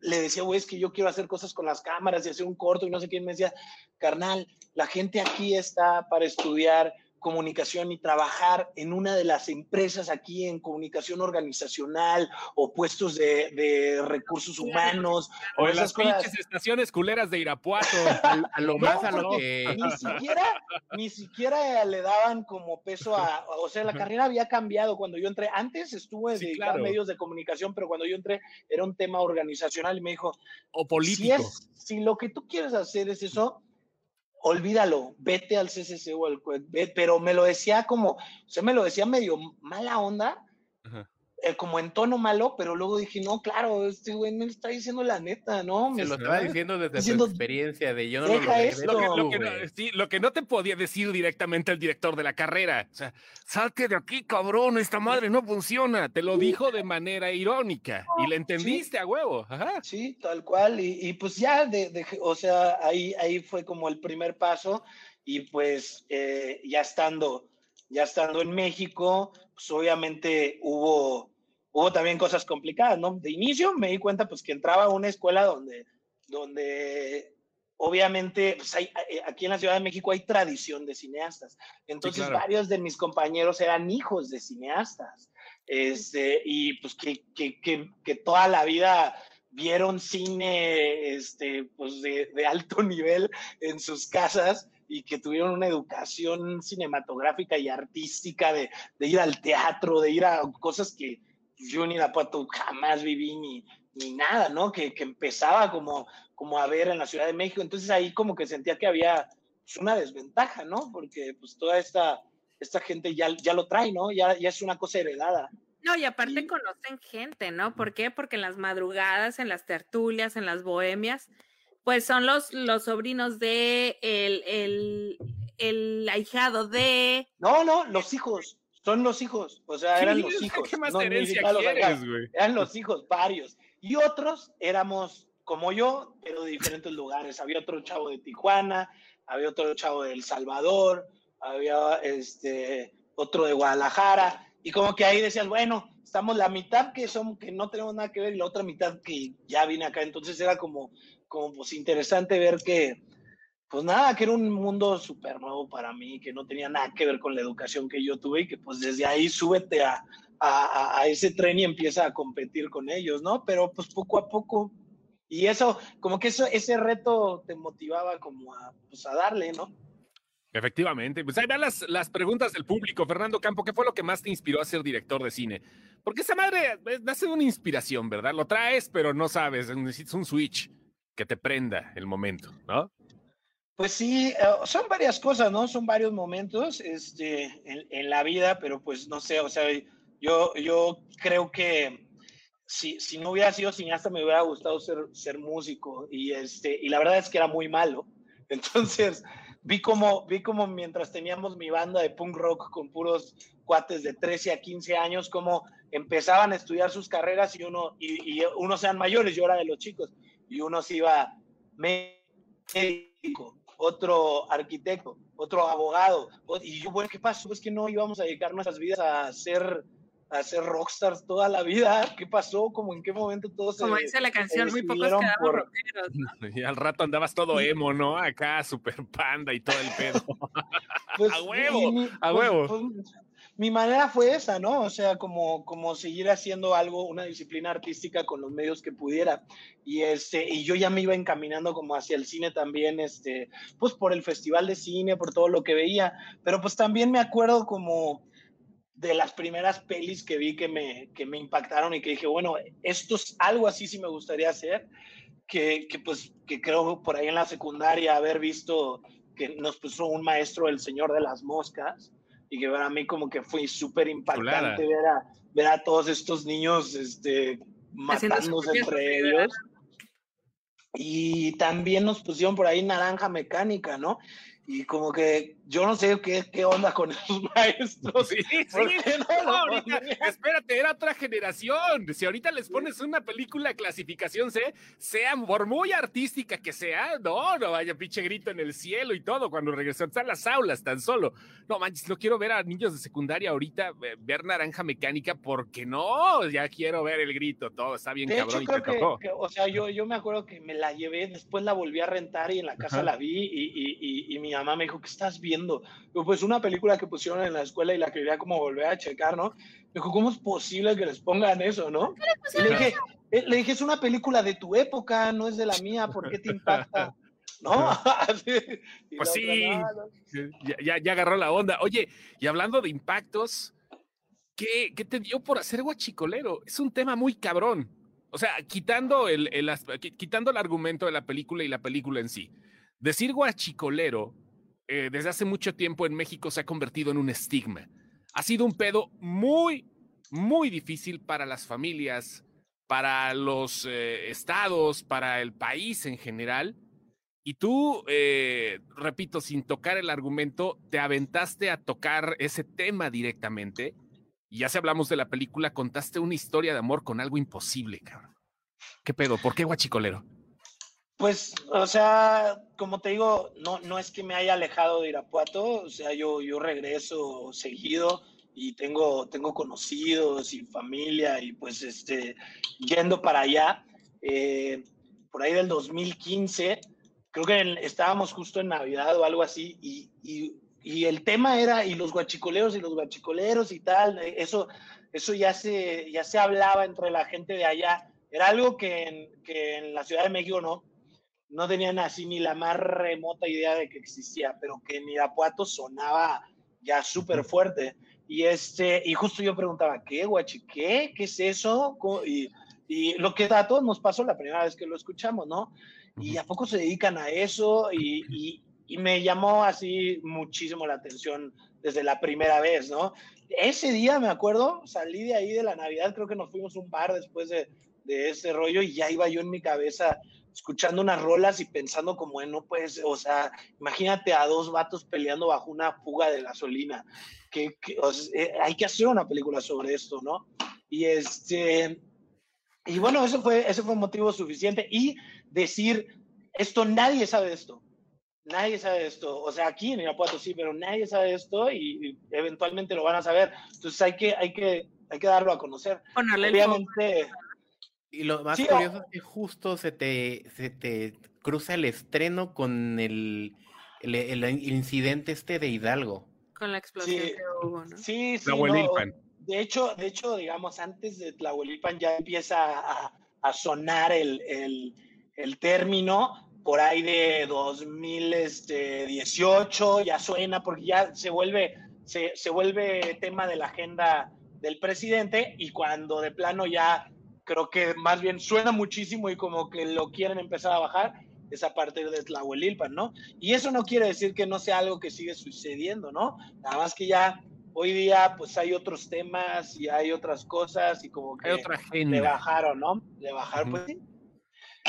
le decía, güey, es que yo quiero hacer cosas con las cámaras y hacer un corto y no sé quién me decía, carnal, la gente aquí está para estudiar comunicación y trabajar en una de las empresas aquí en comunicación organizacional o puestos de, de recursos humanos. O, en las pinches estaciones culeras de Irapuato. A, lo más a lo que... Ni siquiera, ni siquiera le daban como peso a... O sea, la carrera había cambiado cuando yo entré. Antes estuve en medios de comunicación, pero cuando yo entré era un tema organizacional y me dijo... O político. Si, es, si lo que tú quieres hacer es eso olvídalo, vete al CCC o al pero me lo decía como, o sea, me lo decía medio mala onda, eh, como en tono malo, pero luego dije, no, claro, este güey me está diciendo la neta, ¿no? Se me lo estaba diciendo desde diciendo, su experiencia de yo no deja lo esto. Lo que, lo, que no, sí, lo que no te podía decir directamente el director de la carrera, o sea, salte de aquí, cabrón, esta madre no funciona, te lo dijo de manera irónica y le entendiste sí. a huevo. Ajá. Sí, tal cual, y, y pues ya, de, de, o sea, ahí, ahí fue como el primer paso y pues eh, ya estando, ya estando en México, pues obviamente hubo hubo también cosas complicadas, ¿no? De inicio me di cuenta pues que entraba a una escuela donde, donde obviamente pues hay, aquí en la Ciudad de México hay tradición de cineastas. Entonces sí, claro. varios de mis compañeros eran hijos de cineastas. Este, y pues que, que, que, que toda la vida vieron cine este, pues de, de, alto nivel en sus casas y que tuvieron una educación cinematográfica y artística de, de ir al teatro, de ir a cosas que, yo en Irapuato jamás viví ni, ni nada, ¿no? Que, que, empezaba como, como a ver en la Ciudad de México. Entonces ahí como que sentía que había pues, una desventaja, ¿no? Porque pues toda esta, esta gente ya, ya lo trae, ¿no? Ya, ya es una cosa heredada. No, y aparte y... conocen gente, ¿no? ¿Por qué? Porque en las madrugadas, en las tertulias, en las bohemias, pues son los, los sobrinos de el, el, el ahijado de... No, no, los hijos son los hijos, o sea, eran los hijos. ¿Qué más no, herencia los quieres, güey? Eran los hijos, varios. Y otros éramos como yo, pero de diferentes lugares. Había otro chavo de Tijuana, había otro chavo de El Salvador, había este, otro de Guadalajara. Y como que ahí decías, bueno, estamos la mitad que son que no tenemos nada que ver y la otra mitad que ya vine acá. Entonces era como, como pues interesante ver que, pues nada, que era un mundo súper nuevo para mí, que no tenía nada que ver con la educación que yo tuve y que pues desde ahí súbete a, a, a, ese tren y empieza a competir con ellos, ¿no? Pero pues poco a poco, y eso, como que eso, ese reto te motivaba como a, pues a darle, ¿no? Efectivamente, pues ahí van las, las preguntas del público. Fernando Campo, ¿qué fue lo que más te inspiró a ser director de cine? Porque esa madre nace de una inspiración, ¿verdad? Lo traes, pero no sabes, necesitas un switch que te prenda el momento, ¿no? Pues sí, uh, son varias cosas, ¿no? Son varios momentos este, en, en, la vida, pero pues no sé, o sea, yo, yo creo que si, si no hubiera sido cineasta me hubiera gustado ser, ser músico y, este, y la verdad es que era muy malo. Entonces, vi como, vi como mientras teníamos mi banda de punk rock con puros cuates de 13 a 15 años, como empezaban a estudiar sus carreras y uno, y, y unos sean mayores, yo era de los chicos, y uno se iba médico, otro arquitecto, otro abogado. Y yo, bueno, ¿qué pasó? Es que no íbamos a dedicar nuestras vidas a ser a ser rockstars toda la vida. ¿Qué pasó? ¿Cómo en qué momento todos Como dice la canción, muy pocos quedamos rockeros, Y al rato andabas todo emo, ¿no? Acá, super panda y todo el pedo. Pues, a huevo, a pues, huevo. Pues, mi manera fue esa, ¿no? O sea, como, como seguir haciendo algo, una disciplina artística con los medios que pudiera. Y, este, y yo ya me iba encaminando como hacia el cine también, este, pues por el festival de cine, por todo lo que veía. Pero pues también me acuerdo como de las primeras pelis que vi que me, que me impactaron y que dije, bueno, esto es algo así sí me gustaría hacer, que, que pues que creo por ahí en la secundaria haber visto que nos puso un maestro, el Señor de las Moscas, y que para mí como que fue súper impactante ver a, ver a todos estos niños este, matándose entre ellos. Y también nos pusieron por ahí naranja mecánica, ¿no? y como que yo no sé qué, qué onda con esos maestros. Sí, sí. No, espérate, era otra generación. Si ahorita les pones una película clasificación C, sea por muy artística que sea, no, no vaya pinche grito en el cielo y todo cuando regresan a las aulas tan solo. No manches, no quiero ver a niños de secundaria ahorita eh, ver naranja mecánica porque no, ya quiero ver el grito, todo está bien cabrón y te tocó. o sea, yo, yo me acuerdo que me la llevé, después la volví a rentar y en la casa la vi y, y, y mi mamá me dijo, ¿qué estás viendo? Pues una película que pusieron en la escuela y la quería como volver a checar, ¿no? Me dijo, ¿cómo es posible que les pongan eso, no? le dije, eh, le dije, es una película de tu época, no es de la mía, ¿por qué te impacta? ¿No? pues sí, ya, ya, agarró la onda. Oye, y hablando de impactos, ¿qué, ¿qué te dio por hacer guachicolero? Es un tema muy cabrón. O sea, quitando el, el, quitando el argumento de la película y la película en sí. Decir guachicolero eh, desde hace mucho tiempo en México se ha convertido en un estigma. Ha sido un pedo muy, muy difícil para las familias, para los eh, estados, para el país en general. Y tú, eh, repito, sin tocar el argumento, te aventaste a tocar ese tema directamente. Y ya si hablamos de la película, contaste una historia de amor con algo imposible, cabrón. ¿Qué pedo? ¿Por qué guachicolero? Pues, o sea, como te digo, no, no es que me haya alejado de Irapuato, o sea, yo, yo regreso seguido y tengo, tengo conocidos y familia y pues este, yendo para allá, eh, por ahí del 2015, creo que estábamos justo en Navidad o algo así y, y, el tema era, y los guachicoleros y los guachicoleros y tal, eso, eso ya, se, ya se hablaba entre la gente de allá, era algo que en, que en la Ciudad de México no no tenían así ni la más remota idea de que existía, pero que en Irapuato sonaba ya súper fuerte. Y, este, y justo yo preguntaba, ¿qué, guachi? ¿Qué? ¿Qué es eso? Y, y lo que a todos nos pasó la primera vez que lo escuchamos, ¿no? ¿Y a poco se dedican a eso? Y, y, y me llamó así muchísimo la atención desde la primera vez, ¿no? Ese día, me acuerdo, salí de ahí de la Navidad, creo que nos fuimos un bar después de, de ese rollo y ya iba yo en mi cabeza escuchando unas rolas y pensando como no puedes, o sea, imagínate a dos vatos peleando bajo una fuga de gasolina, que, eh, hay que hacer una película sobre esto, ¿no? Y este, y bueno, eso fue, ese fue motivo suficiente. Y decir, esto nadie sabe esto, nadie sabe esto, o sea, aquí en Irapuato sí, pero nadie sabe esto y, eventualmente lo van a saber, entonces hay que, hay que, hay que darlo a conocer. Obviamente, y lo más curioso es que justo se te, se te cruza el estreno con el, el, incidente este de Hidalgo. Con la explosión que hubo, ¿no? Sí, sí. de hecho, de hecho, digamos, antes de Tlahuelilpan ya empieza a, a sonar el, el, el, término por ahí de 2018, ya suena porque ya se vuelve, se, se vuelve tema de la agenda del presidente y cuando de plano ya creo que más bien suena muchísimo y como que lo quieren empezar a bajar es a partir de Tlahuelilpan, ¿no? Y eso no quiere decir que no sea algo que sigue sucediendo, ¿no? Nada más que ya hoy día pues hay otros temas y hay otras cosas y como que le bajaron, ¿no? Le bajaron, pues sí.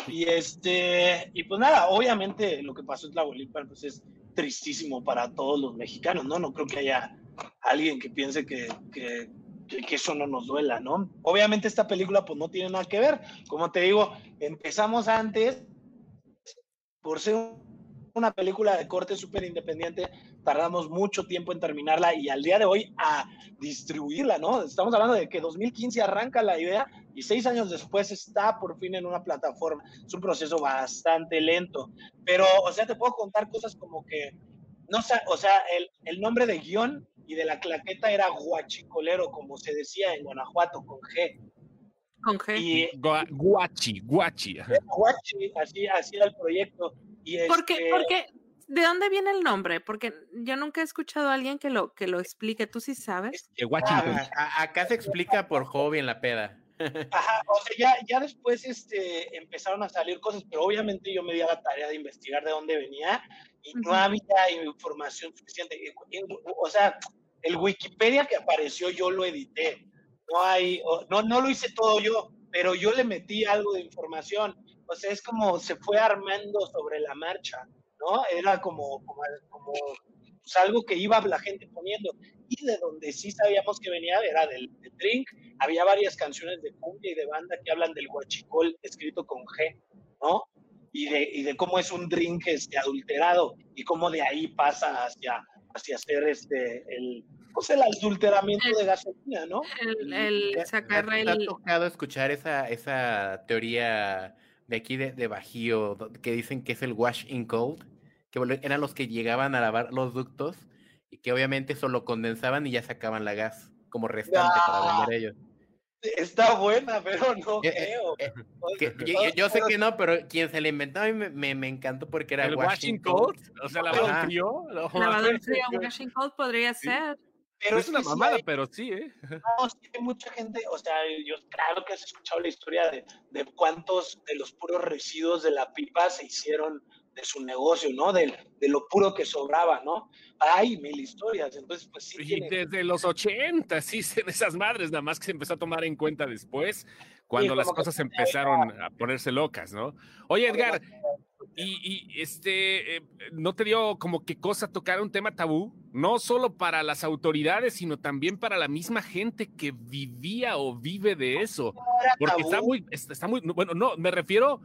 Y este, y pues nada, obviamente lo que pasó en Tlahuelilpan pues es tristísimo para todos los mexicanos, ¿no? No creo que haya alguien que piense que, que que, eso no nos duela, ¿no? Obviamente esta película pues no tiene nada que ver. Como te digo, empezamos antes por ser una película de corte súper independiente, tardamos mucho tiempo en terminarla y al día de hoy, a distribuirla, ¿no? Estamos hablando de que 2015 arranca la idea y seis años después está por fin en una plataforma. Es un proceso bastante lento, pero, o sea, te puedo contar cosas como que, no o sea, el, el nombre de guion y de la claqueta era guachicolero, como se decía en Guanajuato, con G. Con G. Y, guachi, guachi. Guachi, así, así era el proyecto. Y ¿Por qué? este, Porque, ¿de dónde viene el nombre? Porque yo nunca he escuchado a alguien que lo, que lo explique. ¿Tú sí sabes? Que Washington. Ah, a- acá se explica por hobby en la peda. Ajá, o sea, ya, ya después este, empezaron a salir cosas, pero obviamente yo me di a la tarea de investigar de dónde venía y no había información suficiente. En- O sea, el Wikipedia que apareció yo lo edité. No hay, no, no lo hice todo yo, pero yo le metí algo de información. O sea, es como se fue armando sobre la marcha, ¿no? Era como, como, como pues, algo que iba la gente poniendo. Y de donde sí sabíamos que venía era del, del drink. Había varias canciones de cumbia y de banda que hablan del guachicol escrito con G, ¿no? Y de, y de cómo es un drink este, adulterado y cómo de ahí pasa hacia, hacia hacer este, el, pues el adulteramiento de gasolina, ¿no? El, el ¿Te- sacar te ha el... tocado escuchar esa, esa teoría de aquí de, de Bajío que dicen que es el wash in cold? Que eran los que llegaban a lavar los ductos y que obviamente solo condensaban y ya sacaban la gas como restante para vender ellos. Está buena, pero no Eh, eh, creo. eh, que- yo, yo sé que no, pero quien se le inventó a mí me, me, me encantó porque era ¿El washing Washington Cold? O sea, la Ajá. verdad frío. Lavador frío Washing Cold podría Sí. ser. pero es una mamada, hay- pero sí, ¿eh? No, sí hay mucha gente, o sea, yo claro que has escuchado la historia de, de cuántos de los puros residuos de la pipa se hicieron de su negocio, ¿no? De, de lo puro que sobraba, ¿no? Hay mil historias, entonces pues sí Y tiene... desde los 80, sí, esas madres, nada más que se empezó a tomar en cuenta después, cuando las cosas se empezaron a ponerse locas, ¿no? Oye, Edgar, y, y, este, eh, ¿no te dio como que cosa tocar un tema tabú? No solo para las autoridades, sino también para la misma gente que vivía o vive de eso. Porque está muy, está muy, bueno, no, me refiero,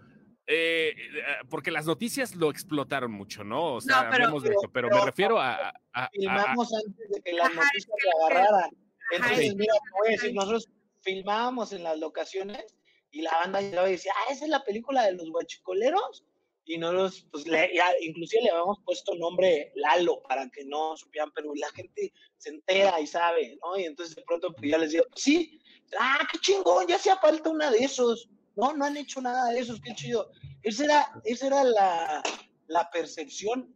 eh, eh, porque las noticias lo explotaron mucho, ¿no? O sea, No, pero- hablamos de eso, pero me refiero a... a- a- a- filmamos antes de que las Ajá, noticias es que se lo agarraran. Ajá, Entonces, sí. mira, voy a decir, nosotros filmábamos en las locaciones y la banda llegaba y decía, ah, esa es la película de los guachicoleros. Y nosotros, pues, le, ya, inclusive le habíamos puesto nombre Lalo para que no supieran, pero la gente se entera y sabe, ¿no? Y entonces de pronto pues, ya les digo, sí, ah, qué chingón, ya hacía falta una de esos. No, no han hecho nada de esos, qué chido. Esa era, esa era la, la percepción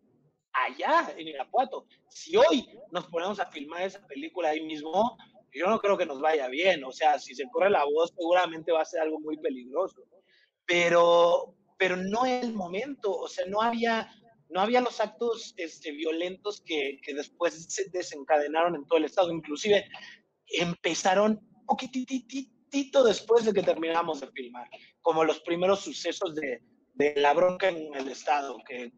allá en Irapuato. Si hoy nos ponemos a filmar esa película ahí mismo, yo no creo que nos vaya bien. O sea, si se corre la voz, seguramente va a ser algo muy peligroso. Pero, pero no es el momento. O sea, no había, no había los actos este, violentos que, que después se desencadenaron en todo el estado. Inclusive empezaron un poquitito después de que terminamos de filmar, como los primeros sucesos de, la bronca en el estado, que,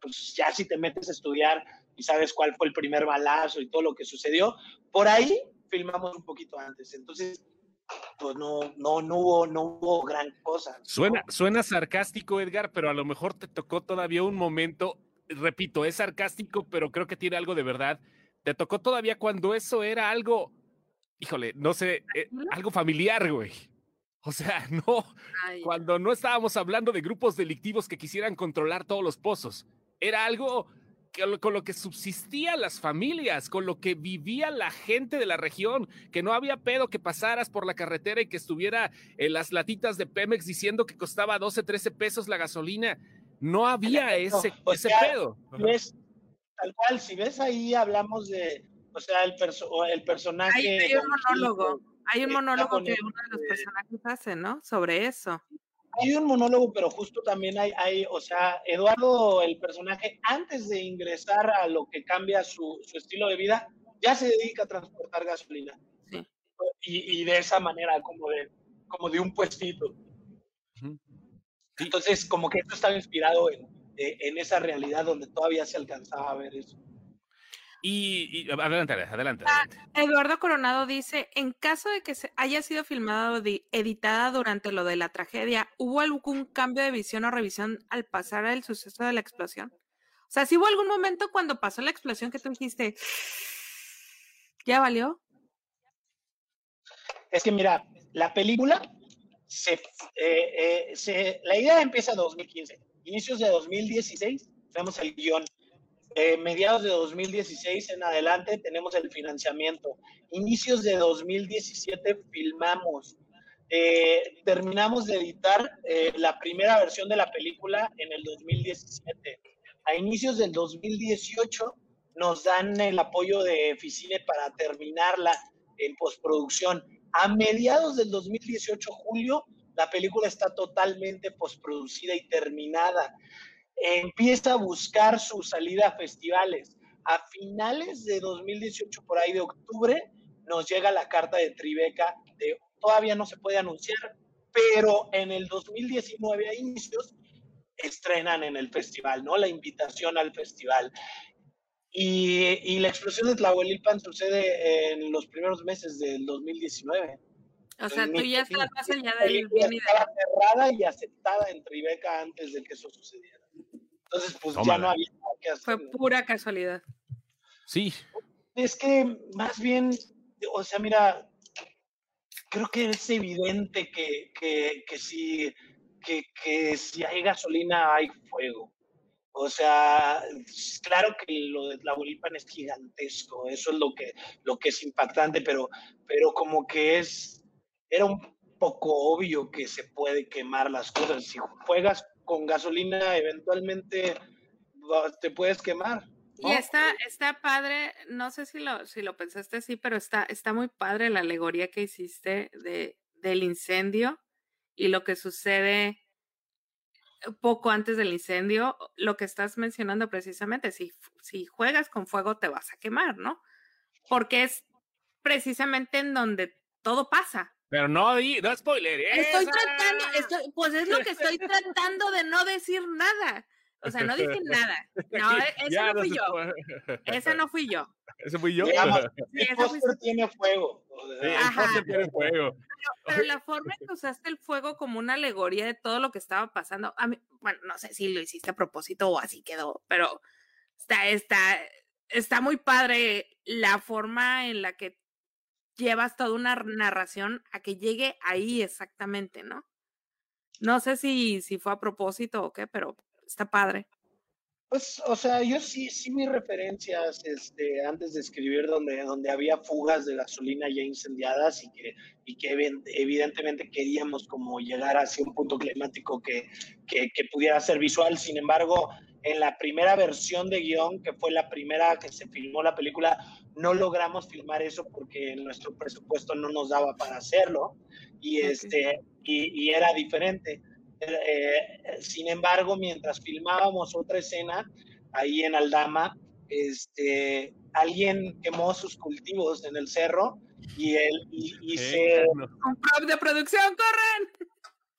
pues ya si te metes a estudiar y sabes cuál fue el primer balazo y todo lo que sucedió, por ahí filmamos un poquito antes. Entonces, pues no, no, no, hubo, no hubo gran cosa. Suena, suena sarcástico, Edgar, pero a lo mejor te tocó todavía un momento, repito, es sarcástico, pero creo que tiene algo de verdad. Te tocó todavía cuando eso era algo, híjole, no sé, eh, algo familiar, güey. O sea, no, Ay, cuando no estábamos hablando de grupos delictivos que quisieran controlar todos los pozos. Era algo que, con lo que subsistían las familias, con lo que vivía la gente de la región, que no había pedo que pasaras por la carretera y que estuviera en las latitas de Pemex diciendo que costaba 12, 13 pesos la gasolina. No había ese, o ese sea, pedo. Ves, tal cual, si ves ahí hablamos de, o sea, el, perso- o el personaje... Hay- hay un monólogo. Hay un monólogo que uno de los personajes hace, ¿no? Sobre eso. Hay un monólogo, pero justo también hay, hay, o sea, Eduardo, el personaje, antes de ingresar a lo que cambia su, su estilo de vida, ya se dedica a transportar gasolina. Sí. Y, y de esa manera, como de, como de un puestito. Sí. Entonces, como que esto estaba inspirado en, eh, en esa realidad donde todavía se alcanzaba a ver eso. Y, y adelante, adelante, Ah, adelante. Eduardo Coronado dice, en caso de que se haya sido filmada o di- editada durante lo de la tragedia, ¿hubo algún cambio de visión o revisión al pasar el suceso de la explosión? O sea, si hubo algún momento cuando pasó la explosión que tú dijiste, ¿ya valió? Es que mira, la película, se, eh, eh, se, la idea empieza en 2015. Inicios de 2016, tenemos el guion. Eh, mediados de 2016 en adelante tenemos el financiamiento. Inicios de 2017 filmamos. terminamos de editar la primera versión de la película en el 2017. A inicios del 2018 nos dan el apoyo de Ficine para terminarla en postproducción. A mediados del 2018, julio, la película está totalmente postproducida y terminada. Empieza a buscar su salida a festivales. A finales de 2018, por ahí de octubre, nos llega la carta de Tribeca de todavía no se puede anunciar, pero en el 2019 a inicios estrenan en el festival, ¿no? La invitación al festival. Y, la explosión de Tlahuelipan sucede en los primeros meses del 2019. O sea, tú ya estás más allá del bien Estaba cerrada y aceptada en Tribeca antes de que eso sucediera. Entonces, pues ya no había nada que hacer. Fue pura casualidad. Sí. Es que más bien, o sea, mira, creo que es evidente que, que, que si, que, que si hay gasolina hay fuego. O sea, claro que lo de la Bolipan es gigantesco, eso es lo que, lo que es impactante, pero, pero como que es, era un poco obvio que se puede quemar las cosas. Si juegas con gasolina, eventualmente te puedes quemar. Y está, está padre, no sé si lo, si lo pensaste así, pero está, está muy padre la alegoría que hiciste de, del incendio y lo que sucede poco antes del incendio, lo que estás mencionando precisamente, si, si juegas con fuego te vas a quemar, ¿no? Porque es precisamente en donde todo pasa. Pero no, no spoiler. Estoy tratando, estoy, pues es lo que estoy tratando de no decir nada. O sea, no dije nada. No, e, esa no fui yo. Esa no fui yo. ¿Ese fui yo? el tiene fuego. Sí, tiene fuego. Pero, la forma en que usaste el fuego como una alegoría de todo lo que estaba pasando, a mí, bueno, no sé si lo hiciste a propósito o así quedó, pero está, está, está muy padre la forma en la que llevas toda una narración a que llegue ahí exactamente, ¿no? No sé si, si fue a propósito o qué, pero está padre. Pues, o sea, yo sí, sí mis referencias, este, antes de escribir donde, donde había fugas de gasolina ya incendiadas y que, y que evidentemente queríamos como llegar hacia un punto climático que, que, que, pudiera ser visual. Sin embargo, en la primera versión de guion, que fue la primera que se filmó la película, no logramos filmar eso porque nuestro presupuesto no nos daba para hacerlo y, este, y, y era diferente. Eh, sin embargo, mientras filmábamos otra escena ahí en Aldama, este, alguien quemó sus cultivos en el cerro y él y, se un de producción corran.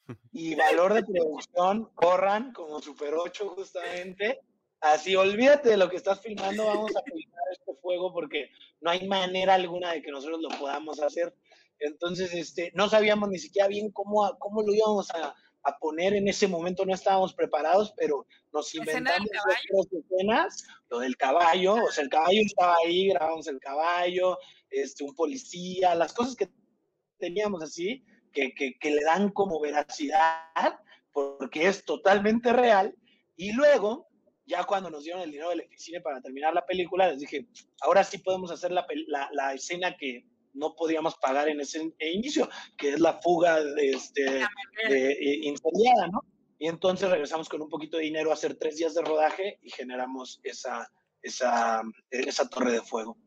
y valor de producción corran como Super 8 justamente. Así olvídate de lo que estás filmando vamos a filmar este fuego porque no hay manera alguna de que nosotros lo podamos hacer. Entonces este no sabíamos ni siquiera bien cómo cómo lo íbamos a, a poner en ese momento, no estábamos preparados, pero nos inventamos dos escenas, lo del caballo, o sea, el caballo estaba ahí, grabamos el caballo, este, un policía, las cosas que teníamos así, que, que, que le dan como veracidad, porque es totalmente real, y luego ya cuando nos dieron el dinero del oficina para terminar la película, les dije, ahora sí podemos hacer la, la, la escena que, no podíamos pagar en ese inicio, que es la fuga de, este, de, eh, incendiada, ¿no? Y entonces regresamos con un poquito de dinero a hacer tres días de rodaje y generamos esa, esa, esa torre de fuego.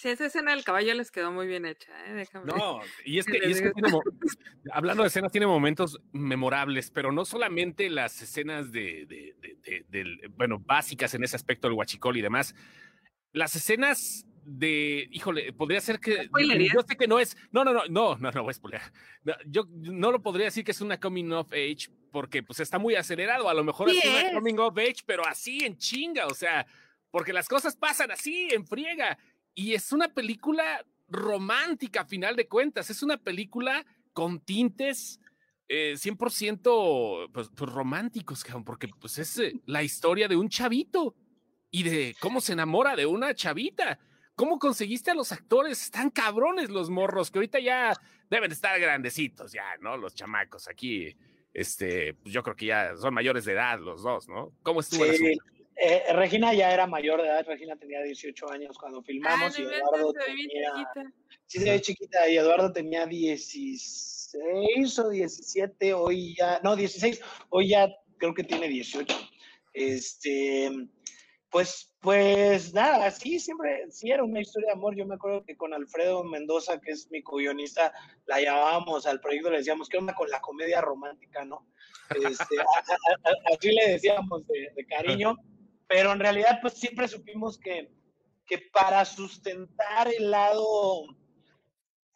Sí, esa escena del caballo les quedó muy bien hecha, ¿eh? Déjame. No, y es que, y es que tiene, hablando de escenas, tiene momentos memorables, pero no solamente las escenas de, de, de, de, bueno, básicas en ese aspecto del huachicol y demás, las escenas de, híjole, podría ser que, yo sé que no es, no, no, no, no, no, no voy a spoiler. yo no lo podría decir que es una coming of age porque pues está muy acelerado, a lo mejor es una coming of age, pero así en chinga, o sea, porque las cosas pasan así en friega. Y es una película romántica a final de cuentas, es una película con tintes eh, 100% pues, pues, románticos, porque pues es eh, la historia de un chavito y de cómo se enamora de una chavita ¿cómo conseguiste a los actores? Están cabrones los morros, que ahorita ya deben estar grandecitos, ya, ¿no? Los chamacos aquí, este, pues yo creo que ya son mayores de edad los dos, ¿no? ¿Cómo estuvo sí, eh, Regina ya era mayor de edad, Regina tenía 18 años cuando filmamos y Eduardo tenía... Sí, se chiquita y Eduardo tenía 16 o 17, hoy ya, no, 16, hoy ya creo que tiene 18. Este, pues, pues nada, sí, siempre, sí era una historia de amor. Yo me acuerdo que con Alfredo Mendoza, que es mi co-guionista, la llamábamos al proyecto, le decíamos, ¿qué onda con la comedia romántica, no? Este, así le decíamos de, de, cariño, pero en realidad, pues siempre supimos que, que para sustentar el lado,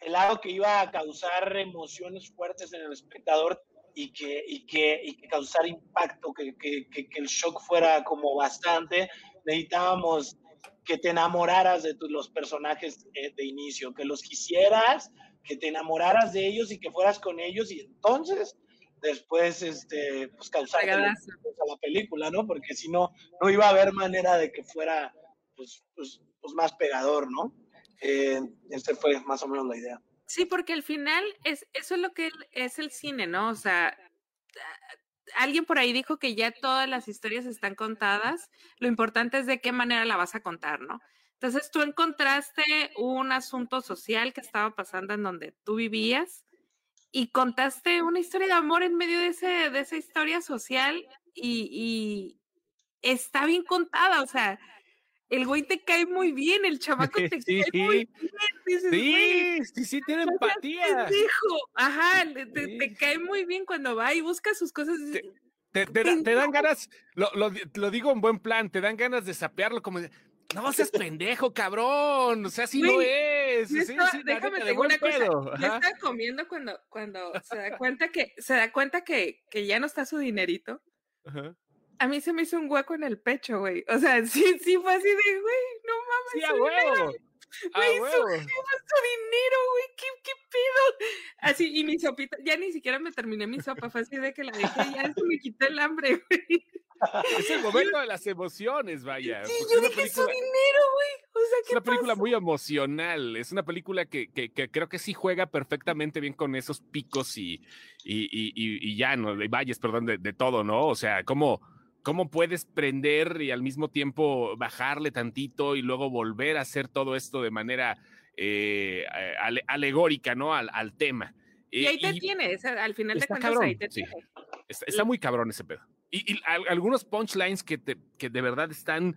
el lado que iba a causar emociones fuertes en el espectador, y que, y que, y que causar impacto, que, que, que, el shock fuera como bastante, necesitábamos que te enamoraras de los personajes de, de, inicio, que los quisieras, que te enamoraras de ellos y que fueras con ellos y entonces después este, pues causar a la película, ¿no? Porque si no, no iba a haber manera de que fuera pues, pues, pues más pegador, ¿no? Eh, este fue más o menos la idea. Sí, porque al final es, eso es lo que es el cine, ¿no? O sea, alguien por ahí dijo que ya todas las historias están contadas, lo importante es de qué manera la vas a contar, ¿no? Entonces tú encontraste un asunto social que estaba pasando en donde tú vivías y contaste una historia de amor en medio de, ese, de esa historia social y, y está bien contada, o sea, el güey te cae muy bien, el chamaco te cae muy bien. sí, sí, sí, tiene empatía. Dijo, ajá, te, cae muy bien cuando va y busca sus cosas. Te, te, dan ganas, lo, lo, lo, digo en buen plan, te dan ganas de sapearlo como no seas pendejo, cabrón. O sea, así no es. Sí, sí, déjame decir una cosa. Ya está comiendo cuando, cuando se da cuenta que, se da cuenta que, que ya no está su dinerito. Ajá a mí se me hizo un hueco en el pecho, güey. O sea, sí, sí fue así de, güey, no mames. Sí, a huevo. Güey, su, su, dinero, güey, ¿Qué, ¿qué, pedo? Así, y mi sopita, ya ni siquiera me terminé mi sopa, fue así de que la dejé, ya se me quitó el hambre, güey. Es el momento de las emociones, vaya. Sí, yo dije película, su dinero, güey. O sea, ¿qué Es una película muy emocional. Es una película que, que, que, creo que sí juega perfectamente bien con esos picos y, y, y, y ya, ¿no? Valles, perdón, de, de todo, ¿no? O sea, como ¿Cómo puedes prender y al mismo tiempo bajarle tantito y luego volver a hacer todo esto de manera eh, alegórica, ¿no? Al, al tema. Y ahí te tiene, al final de cuentas ahí te tiene. Está, muy cabrón ese pedo. Y, algunos punchlines que, te, que de verdad están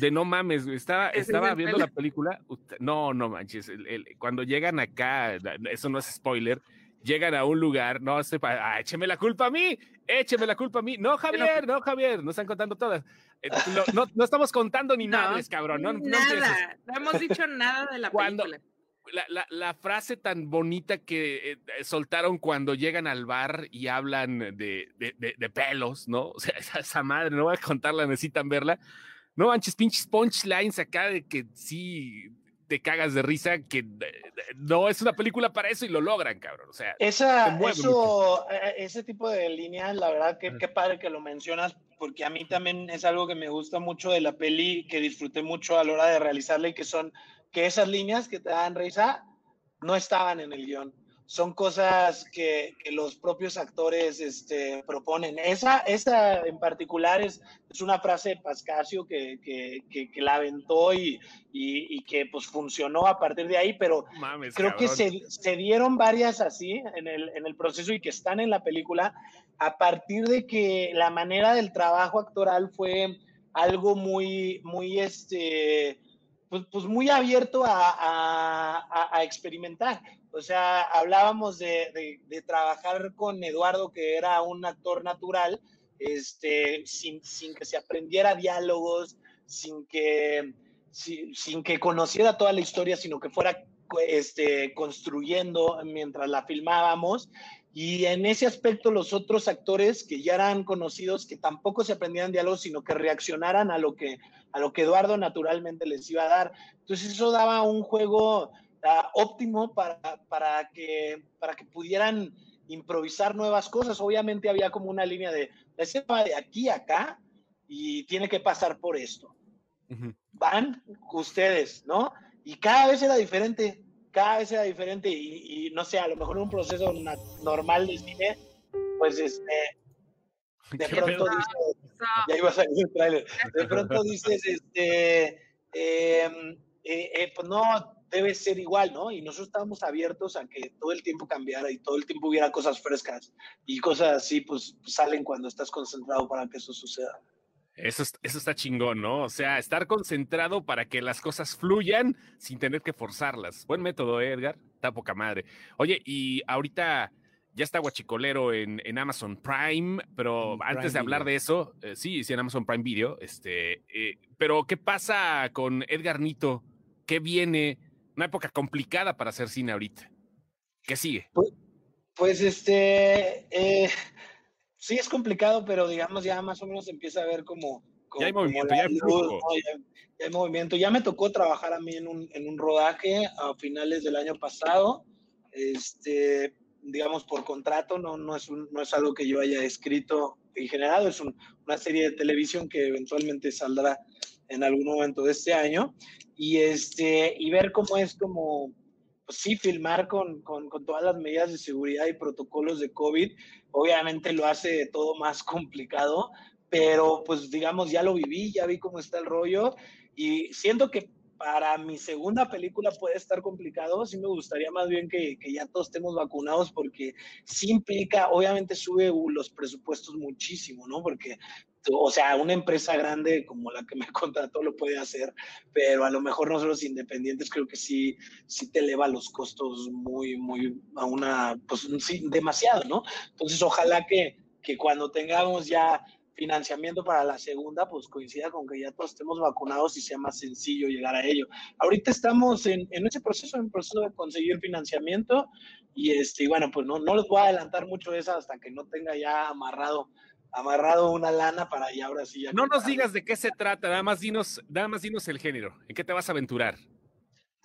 de no mames. Estaba, estaba viendo la película. No, no manches. cuando llegan acá, eso no es spoiler llegan a un lugar, no sepa, ah, écheme la culpa a mí, écheme la culpa a mí. No, Javier, no, Javier, no están contando todas. Eh, no, no, estamos contando ni nada, cabrón. No, nada, no, hemos dicho nada de la cuando, película. La, la, la, frase tan bonita que eh, soltaron cuando llegan al bar y hablan de, de, de, pelos, ¿no? O sea, esa, esa, madre, no voy a contarla, necesitan verla. No manches, pinches punchlines acá de que sí, te cagas de risa que no es una película para eso y lo logran, cabrón. O sea, Esa, eso, e, ese tipo de líneas, la verdad, que qué padre que lo mencionas, porque a mí también es algo que me gusta mucho de la peli, que disfruté mucho a la hora de realizarla y que son que esas líneas que te dan risa no estaban en el guion son cosas que, que, los propios actores este, proponen. Esa, esa en particular es, es una frase de Pascasio que, que, que la aventó y, y, y, que pues funcionó a partir de ahí, pero Mames, creo cabrón. que se, se, dieron varias así en el, en el proceso y que están en la película a partir de que la manera del trabajo actoral fue algo muy, muy, este, pues, pues muy abierto a, a, a experimentar. O sea, hablábamos de, de, de, trabajar con Eduardo, que era un actor natural, este, sin, sin que se aprendiera diálogos, sin que, sin, sin, que conociera toda la historia, sino que fuera este, construyendo mientras la filmábamos. Y en ese aspecto los otros actores que ya eran conocidos, que tampoco se aprendían diálogos, sino que reaccionaran a lo que, a lo que Eduardo naturalmente les iba a dar. Entonces eso daba un juego uh, óptimo para, para, que, para que pudieran improvisar nuevas cosas. Obviamente había como una línea de, de va de aquí a acá y tiene que pasar por esto. Uh -huh. Van ustedes, ¿no? y cada vez era diferente, cada vez era diferente y, no sé, a lo mejor un proceso normal de cine, pues este, de pronto dices, ya iba a salir el trailer, de pronto dices, este, em, eh, eh, pues no, debe ser igual, ¿no? Y nosotros estábamos abiertos a que todo el tiempo cambiara y todo el tiempo hubiera cosas frescas y cosas así, pues salen cuando estás concentrado para que eso suceda. Eso, eso está chingón, ¿no? O sea, estar concentrado para que las cosas fluyan sin tener que forzarlas. Buen método, ¿eh, Edgar. Está poca madre. Oye, y ahorita ya está Guachicolero en, en Amazon Prime, pero antes de hablar de eso, eh, sí, sí, en Amazon Prime Video, este, eh, pero ¿qué pasa con Edgar Nito? ¿Qué viene? Una época complicada para hacer cine ahorita. ¿Qué sigue? Pues, pues este, eh, sí es complicado, pero digamos ya más o menos empieza a ver como... ya hay movimiento, ya hay ya, hay movimiento. Ya me tocó trabajar a mí en un, en un rodaje a finales del año pasado, este, digamos por contrato, no, no, es no es algo que yo haya escrito y generado, es una serie de televisión que eventualmente saldrá en algún momento de este año y, este, y ver cómo es como pues sí, filmar con, con, con, todas las medidas de seguridad y protocolos de COVID, obviamente lo hace todo más complicado, pero pues digamos, ya lo viví, ya vi cómo está el rollo y siento que para mi segunda película puede estar complicado, sí me gustaría más bien que, que ya todos estemos vacunados porque sí implica, obviamente sube los presupuestos muchísimo, ¿no? Porque o sea, una empresa grande como la que me contrató lo puede hacer, pero a lo mejor nosotros independientes creo que sí, sí te eleva los costos muy, muy a una, pues sí, demasiado, ¿no? Entonces, ojalá que, que cuando tengamos ya financiamiento para la segunda, pues coincida con que ya todos estemos vacunados y sea más sencillo llegar a ello. Ahorita estamos en, en ese proceso, en el proceso de conseguir financiamiento y, este, y bueno, pues no, no les voy a adelantar mucho de eso hasta que no tenga ya amarrado amarrado una lana para ya ahora sí. Ya no nos digas de qué se trata, nada más dinos, nada más dinos el género. ¿En qué te vas a aventurar?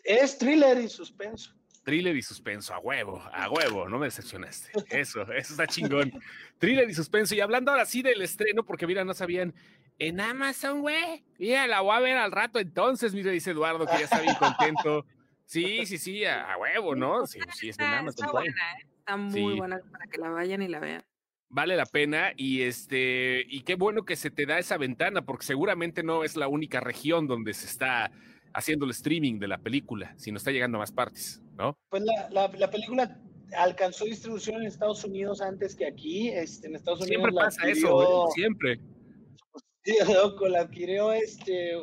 Es thriller y suspenso. Thriller y suspenso, a huevo, a huevo, no me decepcionaste. Eso, eso está chingón. Thriller y suspenso. Y hablando ahora sí del estreno, porque mira, no sabían, en Amazon, güey. Mira, la voy a ver al rato entonces, mira, dice Eduardo, que ya está bien contento. Sí, sí, sí, a, huevo, ¿no? Sí, sí, es en Amazon. Está buena, ¿eh? Está muy buena para que la vayan y la vean vale la pena y este y qué bueno que se te da esa ventana porque seguramente no es la única región donde se está haciendo el streaming de la película, sino está llegando a más partes, ¿no? Pues la, la, película alcanzó distribución en Estados Unidos antes que aquí, este, en Estados Unidos siempre pasa eso, ¿eh? siempre. La adquirió este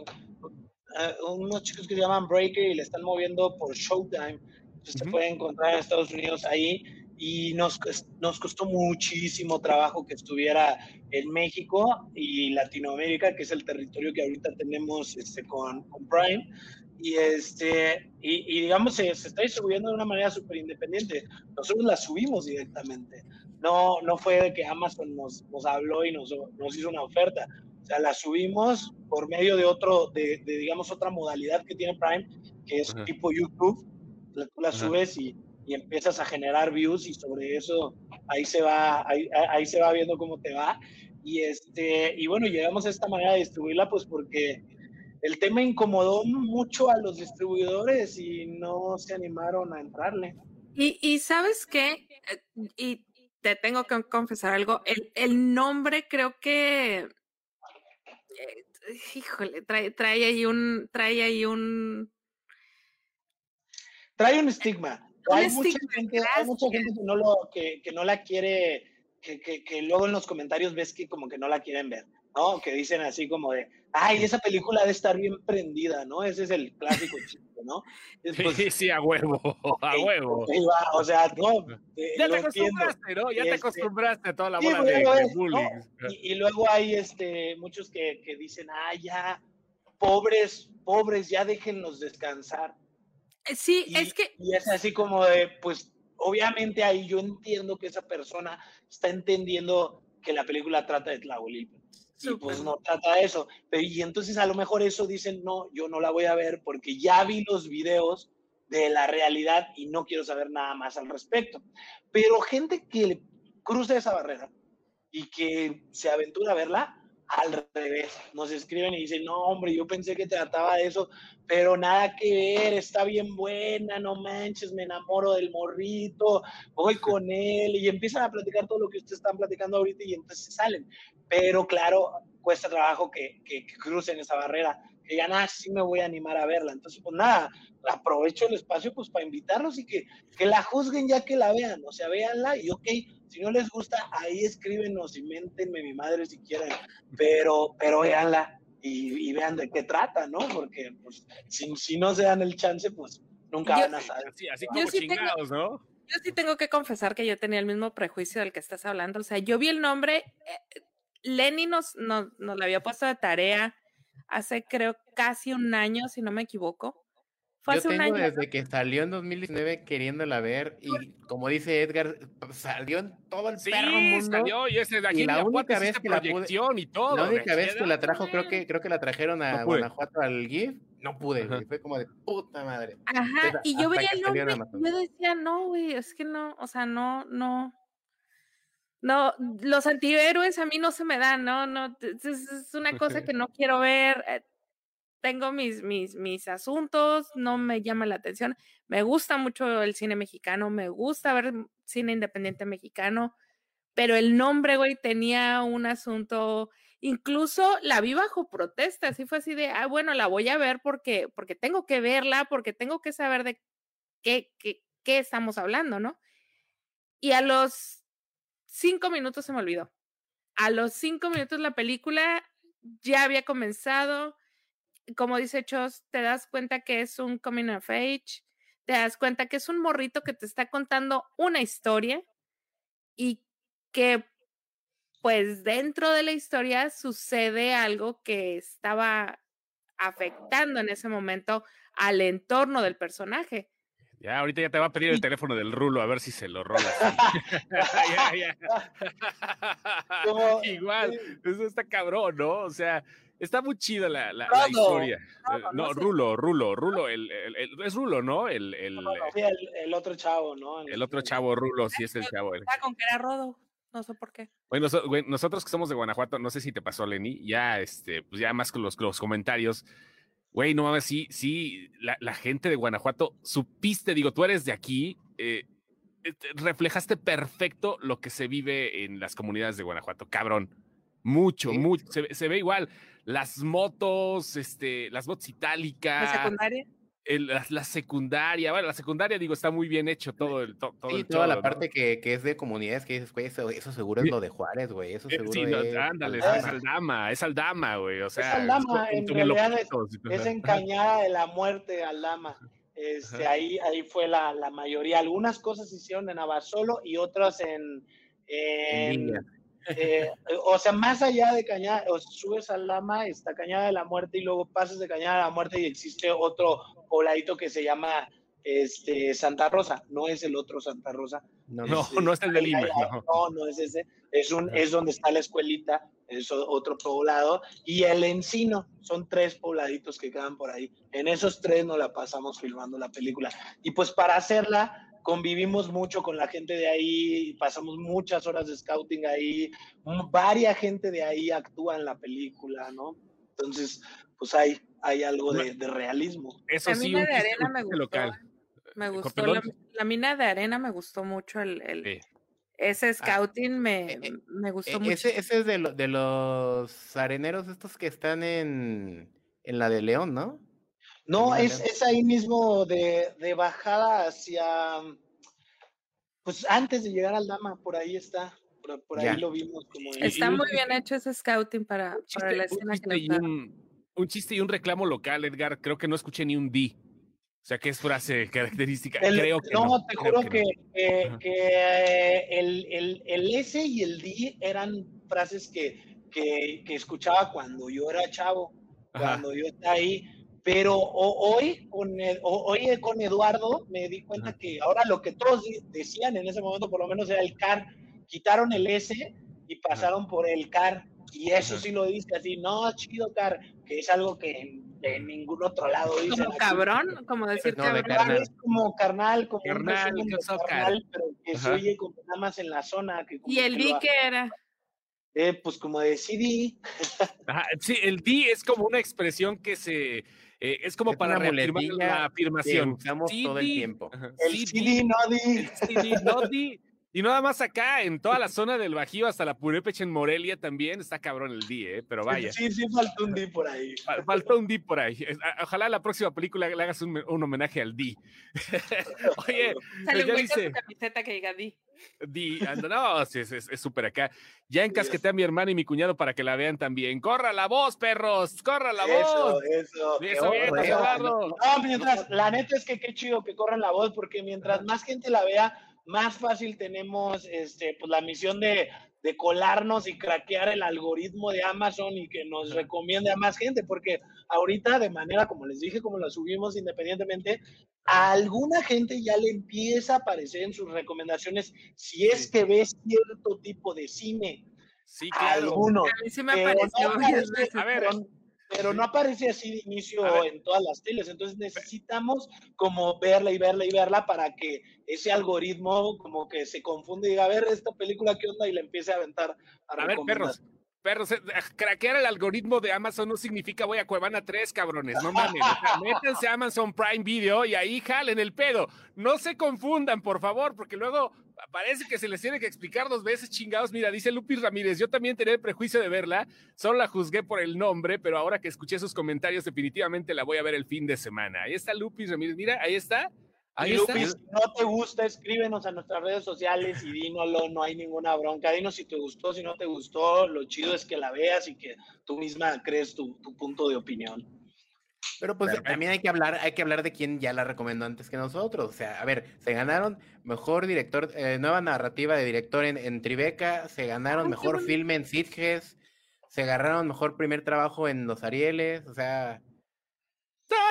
unos chicos que se llaman Breaker y le están moviendo por Showtime. Entonces se puede encontrar en Estados Unidos ahí y nos, nos costó muchísimo trabajo que estuviera en México y Latinoamérica, que es el territorio que ahorita tenemos este, con, con Prime. Y, este, y, digamos, se, se, está distribuyendo de una manera súper independiente. Nosotros la subimos directamente. No, no fue de que Amazon nos, nos habló y nos, nos hizo una oferta. O sea, la subimos por medio de otro, de, de digamos, otra modalidad que tiene Prime, que es tipo YouTube. La, la subes y y empiezas a generar views y sobre eso ahí se va, ahí, ahí se va viendo cómo te va. Y, este, y bueno, llegamos a esta manera de distribuirla pues porque el tema incomodó mucho a los distribuidores y no se animaron a entrarle. Y, y sabes qué, eh, y te tengo que confesar algo, el, el nombre creo que, eh, híjole, trae, trae ahí un, trae ahí un... Trae un estigma hay mucha, gente, que, no lo, que, que no la quiere, que, que, que, luego en los comentarios ves que como que no la quieren ver, ¿no? Que dicen así como de, ay, esa película debe estar bien prendida, ¿no? Ese es el clásico chiste, ¿no? sí, sí, a huevo, a huevo. o sea, no. Eh, ya te acostumbraste, ¿no? Ya te este, acostumbraste a toda la bola de, bullying. Y, y, luego hay este, muchos que, que dicen, ah, ya, pobres, pobres, ya déjenlos descansar. Eh, sí, es que... Y es así como de, pues, obviamente ahí yo entiendo que esa persona está entendiendo que la película trata de Tlahuelilpa. Y pues no trata de eso. Pero, y entonces a lo mejor eso dicen, no, yo no la voy a ver porque ya vi los videos de la realidad y no quiero saber nada más al respecto. Pero gente que cruza esa barrera y que se aventura a verla, al revés. Nos escriben y dicen, no, hombre, yo pensé que trataba de eso, pero nada que ver, está bien buena, no manches, me enamoro del morrito, voy con él y empiezan a platicar todo lo que ustedes están platicando ahorita y entonces salen. Pero claro, cuesta trabajo que, que, crucen esa barrera, que digan, ah, sí me voy a animar a verla. Entonces, pues nada, aprovecho el espacio pues para invitarlos y que, que la juzguen ya que la vean, o sea, véanla y ok, si no les gusta, ahí escríbenos y méntenme mi madre si quieren, pero, pero véanla y, vean de qué trata, ¿no? Porque pues, si, si, no se dan el chance, pues nunca van a saber. Así, como chingados, ¿no? Yo sí tengo que confesar que yo tenía el mismo prejuicio del que estás hablando. O sea, yo vi el nombre, eh, Lenny nos, nos, nos lo había puesto de tarea hace creo casi un año, si no me equivoco. Fue Yo tengo desde que salió en 2019 queriéndola ver y como dice Edgar, salió en todo el sí, perro mundo. salió y ese de aquí y la única vez que la pude, y todo. La única vez que la trajo, creo que creo que la trajeron a Guanajuato al GIF, no pude, fue como de puta madre. Ajá, y yo veía el nombre y yo decía, no, güey, es que no, o sea, no, no, no, los antihéroes a mí no se me dan, no, no, es, una cosa que no quiero ver. Eh, tengo mis, mis, mis asuntos, no me llama la atención. Me gusta mucho el cine mexicano, me gusta ver cine independiente mexicano, pero el nombre, güey, tenía un asunto, incluso la vi bajo protesta, así fue así de, ah, bueno, la voy a ver porque, porque tengo que verla, porque tengo que saber de qué, qué, qué estamos hablando, ¿no? Y a los cinco minutos se me olvidó. A los cinco minutos la película ya había comenzado, como dice Chos, te das cuenta que es un coming of age, te das cuenta que es un morrito que te está contando una historia y que pues dentro de la historia sucede algo que estaba afectando en ese momento al entorno del personaje. Ya, ahorita ya te va a pedir el teléfono del rulo a ver si se lo rolas. ya, ya. Igual, eso está cabrón, ¿no? O sea, Está muy chida la, la, historia. Eh, no, Rulo, Rulo, Rulo, el, es Rulo, ¿no? El, el, el, otro chavo, ¿no? El, otro chavo, Rulo, sí es el chavo. con que era Rodo, no sé por qué. Bueno, nosotros que somos de Guanajuato, no sé si te pasó, Lenny, ya, este, pues ya más con los, los comentarios. Güey, no mames, sí, sí, la, la, gente de Guanajuato, supiste, digo, tú eres de aquí, eh, eh, reflejaste perfecto lo que se vive en las comunidades de Guanajuato, cabrón. Mucho, mucho, se, se, ve igual las motos, este, las motos itálicas. ¿La secundaria? La, secundaria, bueno, la secundaria, digo, está muy bien hecho todo el todo, sí, toda la parte que, que, es de comunidades que dices, güey, eso, eso, seguro es lo de Juárez, güey, eso seguro sí, es... ándale, es Aldama, es Aldama, güey, o sea... Es Aldama, en realidad es, en Cañada de la Muerte, Aldama. Este, ahí, ahí fue la, la, mayoría. Algunas cosas se hicieron en Abasolo y otras en, en, eh, o sea, más allá de Cañada, o subes al Lama, está Cañada de la Muerte y luego pasas de Cañada de la Muerte y existe otro pobladito que se llama este, Santa Rosa, no es el otro Santa Rosa. No, no, no es el de Lima. No. no, es ese. Es, un, es donde está la escuelita, es otro poblado. Y el Encino, son tres pobladitos que quedan por ahí. En esos tres nos la pasamos filmando la película. Y pues para hacerla, convivimos mucho con la gente de ahí, pasamos muchas horas de scouting ahí, varia gente de ahí actúa en la película, ¿no? Entonces, pues hay, hay algo de, realismo. Eso la mina de arena me gustó. Local. Me gustó, la, mina de arena me gustó mucho el, ese ah, scouting me, eh, me, gustó mucho. Ese, ese es de, de los areneros estos que están en, en la de León, ¿no? No, es, es, ahí mismo de, de, bajada hacia, pues antes de llegar al Dama, por ahí está, por, ahí lo vimos. Como está muy bien hecho ese scouting para, para la escena que nos un, un, chiste y un reclamo local, Edgar, creo que no escuché ni un D. O sea, que es frase característica. creo que no, te juro que, que, que el, el, el, S y el D eran frases que, que, que escuchaba cuando yo era chavo, cuando yo estaba ahí pero hoy, con hoy con Eduardo me di cuenta que ahora lo que todos decían en ese momento, por lo menos era el CAR, quitaron el S y pasaron por el CAR. Y eso sí lo dice así, no, chido CAR, que es algo que en, ningún otro lado dice. Como cabrón, como decir cabrón. carnal. Es como carnal, como carnal, un carnal, pero que se oye como nada más en la zona. Que ¿Y el D qué era? eh, pues como de CD. sí, el D es como una expresión que se, eh, es como para reafirmar la afirmación. usamos todo el tiempo. El CD, no D. El CD, no D. Y nada más acá, en toda la zona del Bajío, hasta la Purépecha en Morelia también, está cabrón el D, ¿eh? Pero vaya. Sí, sí, faltó un D por ahí. Faltó un D por ahí. Ojalá la próxima película le hagas un, homenaje al D. Oye, Sale ya dice... camiseta que diga D. D, no, es súper acá. Ya encasqueté a mi hermano y mi cuñado para que la vean también. ¡Corra la voz, perros! ¡Corra la voz! Eso, eso. Eso, No, mientras, la neta es que qué chido que corran la voz, porque mientras más gente la vea, más fácil tenemos este, pues, la misión de, de, colarnos y craquear el algoritmo de Amazon y que nos recomiende a más gente, porque ahorita de manera, como les dije, como la subimos independientemente, a alguna gente ya le empieza a aparecer en sus recomendaciones si es que ves cierto tipo de cine. Sí, claro. Algunos. A mí sí me apareció. a ver, pero no aparece así de inicio en todas las teles. Entonces necesitamos como verla y verla y verla para que ese algoritmo como que se confunde y diga, a ver, esta película, ¿qué onda? Y le empiece a aventar a, a ver, perros. Perros, eh, craquear el algoritmo de Amazon no significa voy a Cuevana 3, cabrones, no mames. métanse a Amazon Prime Video y ahí jalen el pedo. No se confundan, por favor, porque luego parece que se les tiene que explicar dos veces, chingados. Mira, dice Lupis Ramírez, yo también tenía el prejuicio de verla, solo la juzgué por el nombre, pero ahora que escuché sus comentarios, definitivamente la voy a ver el fin de semana. Ahí está Lupis Ramírez, mira, ahí está. Ahí está. Lupis, si no te gusta, escríbenos a nuestras redes sociales y dínoslo, no hay ninguna bronca. Dinos si te gustó, si no te gustó, lo chido es que la veas y que tú misma crees tu, tu punto de opinión. Pero pues también hay que hablar, hay que hablar de quién ya la recomendó antes que nosotros. O sea, a ver, se ganaron mejor director, eh, nueva narrativa de director en, Tribeca, se ganaron mejor filme en Sitges, se agarraron mejor primer trabajo en Los Arieles, o sea.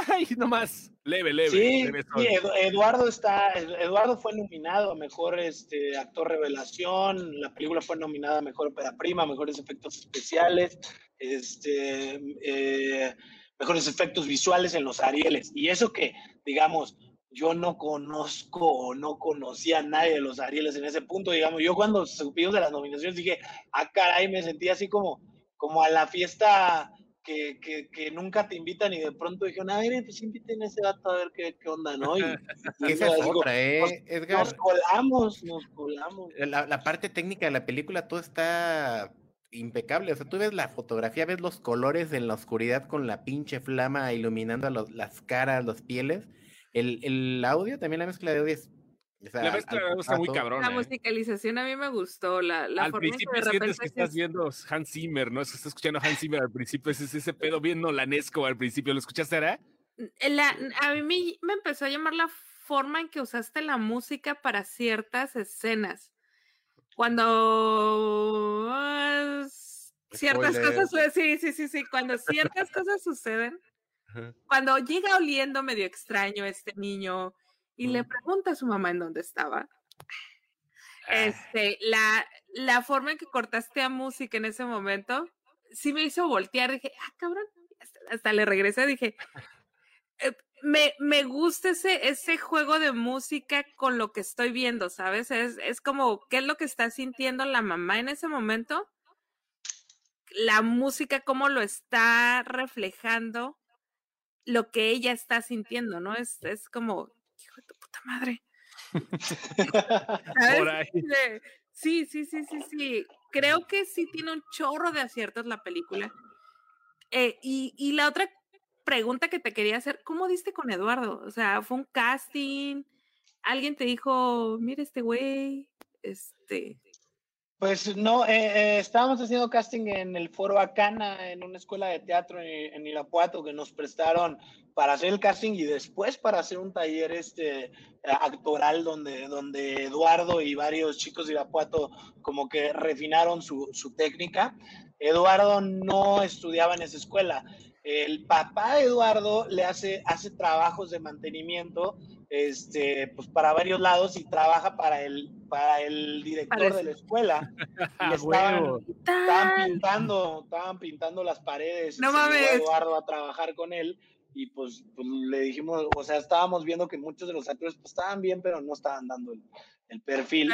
¡Ay! Nomás. Leve, leve. Sí, Eduardo está, Eduardo fue nominado a mejor este, actor revelación, la película fue nominada a mejor ópera prima, mejores efectos especiales, este eh, mejores efectos visuales en los Arieles. Y eso que, digamos, yo no conozco o no conocía a nadie de los Arieles en ese punto, digamos, yo cuando supimos de las nominaciones dije, ah, caray, me sentí así como, como a la fiesta que, que, nunca te invitan y de pronto dijeron, a ver, pues inviten a ese dato a ver qué, qué onda, ¿no? Y, esa es otra, ¿eh, Edgar? Nos colamos, nos colamos. La, la parte técnica de la película, todo está impecable. O sea, tú ves la fotografía, ves los colores en la oscuridad con la pinche flama iluminando las caras, las pieles. El, el, audio, también la mezcla de audio es. la mezcla de audio está muy cabrón. La ¿eh? musicalización a mí me gustó. La, la al principio que sientes que estás viendo Hans Zimmer, ¿no? Es que estás escuchando Hans Zimmer al principio. Es ese pedo bien nolanesco al principio. ¿Lo escuchaste, ahora? La, a mí me empezó a llamar la forma en que usaste la música para ciertas escenas cuando ciertas cosas, sí, sí, sí, sí, cuando ciertas cosas suceden, cuando llega oliendo medio extraño este niño y le pregunta a su mamá en dónde estaba, ah. este, la, la forma en que cortaste a música en ese momento, sí me hizo voltear, dije, ah, cabrón, hasta, le regresé, dije, eh, me, me gusta ese, ese juego de música con lo que estoy viendo, ¿sabes? Es, es como, ¿qué es lo que está sintiendo la mamá en ese momento? La música, cómo lo está reflejando lo que ella está sintiendo, ¿no? Es, es como, hijo de tu puta madre. Sí, sí, sí, sí, sí. Creo que sí tiene un chorro de aciertos la película. Eh, y, y la otra pregunta que te quería hacer, ¿cómo diste con Eduardo? O sea, fue un casting, alguien te dijo, mira este güey, este... Pues no, eh, eh, estábamos haciendo casting en el Foro Acana, en una escuela de teatro en, Irapuato, que nos prestaron para hacer el casting y después para hacer un taller este, actoral donde, donde Eduardo y varios chicos de Irapuato como que refinaron su, su técnica. Eduardo no estudiaba en esa escuela, el papá de Eduardo le hace, hace trabajos de mantenimiento este, pues para varios lados y trabaja para el, para el director de la escuela. Y estaban, estaban, pintando, estaban pintando las paredes. No mames. Eduardo a trabajar con él y pues, pues, le dijimos, o sea, estábamos viendo que muchos de los actores pues, estaban bien, pero no estaban dando el, el perfil.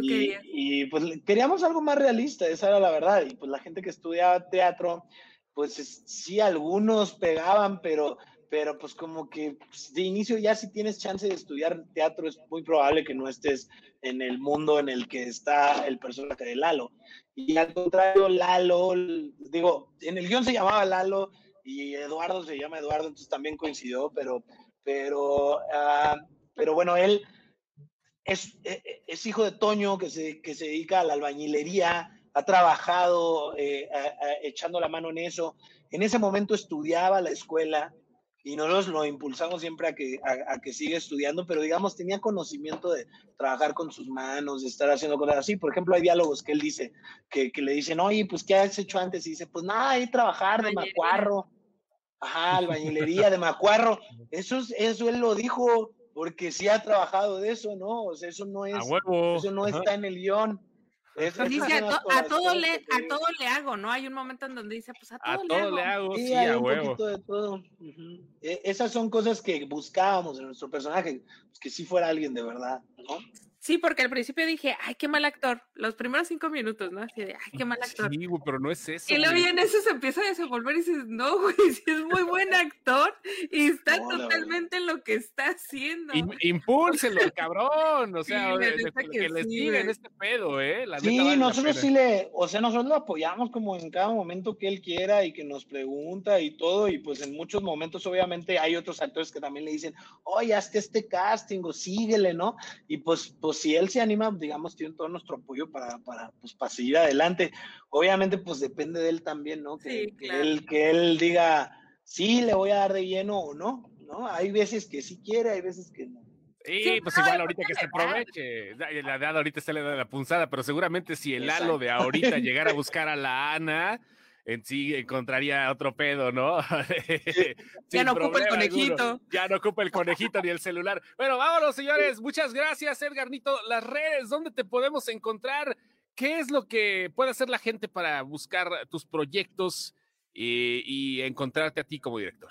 y, y, pues queríamos algo más realista, esa era la verdad. Y pues la gente que estudiaba teatro, pues sí, algunos pegaban, pero, pero pues como que pues, de inicio ya si tienes chance de estudiar teatro es muy probable que no estés en el mundo en el que está el personaje de Lalo. Y al contrario, Lalo, digo, en el guion se llamaba Lalo y Eduardo se llama Eduardo, entonces también coincidió, pero, pero, uh, pero bueno, él es, e, e, es, hijo de Toño que se, que se dedica a la albañilería, ha trabajado eh, echando la mano en eso. En ese momento estudiaba la escuela y nosotros lo impulsamos siempre a que, a, que siga estudiando, pero digamos, tenía conocimiento de trabajar con sus manos, de estar haciendo cosas así. Por ejemplo, hay diálogos que él dice, que, que le dicen, oye, pues, ¿qué has hecho antes? Y dice, pues nada, hay trabajar de macuarro. Ajá, albañilería de macuarro. Eso, eso él lo dijo porque sí ha trabajado de eso, ¿no? O sea, eso no es, eso no está en el guion. Dice, a, todo le, a todo le hago, ¿no? Hay un momento en donde dice, pues a todo, le, hago. le, hago. Sí, hay un poquito de todo. E, esas son cosas que buscábamos en nuestro personaje, pues que sí fuera alguien de verdad, ¿no? Sí, porque al principio dije, ay, qué mal actor. Los primeros cinco minutos, ¿no? Así de, ay, qué mal actor. Sí, güey, pero no es eso. Y luego ya en eso se empieza a desenvolver y dices, no, güey, sí es muy buen actor y está totalmente en lo que está haciendo. impúlselo, cabrón. O sea, que, les diga en este pedo, ¿eh? sí, nosotros sí le, o sea, nosotros lo apoyamos como en cada momento que él quiera y que nos pregunta y todo. Y pues en muchos momentos, obviamente, hay otros actores que también le dicen, oye, hazte este casting o síguele, ¿no? Y pues, pues si él se anima, digamos, tiene todo nuestro apoyo para, para, pues, para seguir adelante. Obviamente, pues depende de él también, ¿no? Que, él, que él diga, sí, le voy a dar de lleno o no, ¿no? Hay veces que sí quiere, hay veces que no. Sí, pues igual ahorita que se aproveche. La de ahorita está le da la punzada, pero seguramente si el halo de ahorita llegara a buscar a la Ana, en sí encontraría otro pedo, ¿no? ya no ocupa el conejito. Ya no ocupa el conejito ni el celular. Bueno, vámonos, señores. Muchas gracias, Edgar Nito. Las redes, ¿dónde te podemos encontrar? ¿Qué es lo que puede hacer la gente para buscar tus proyectos y, encontrarte a ti como director?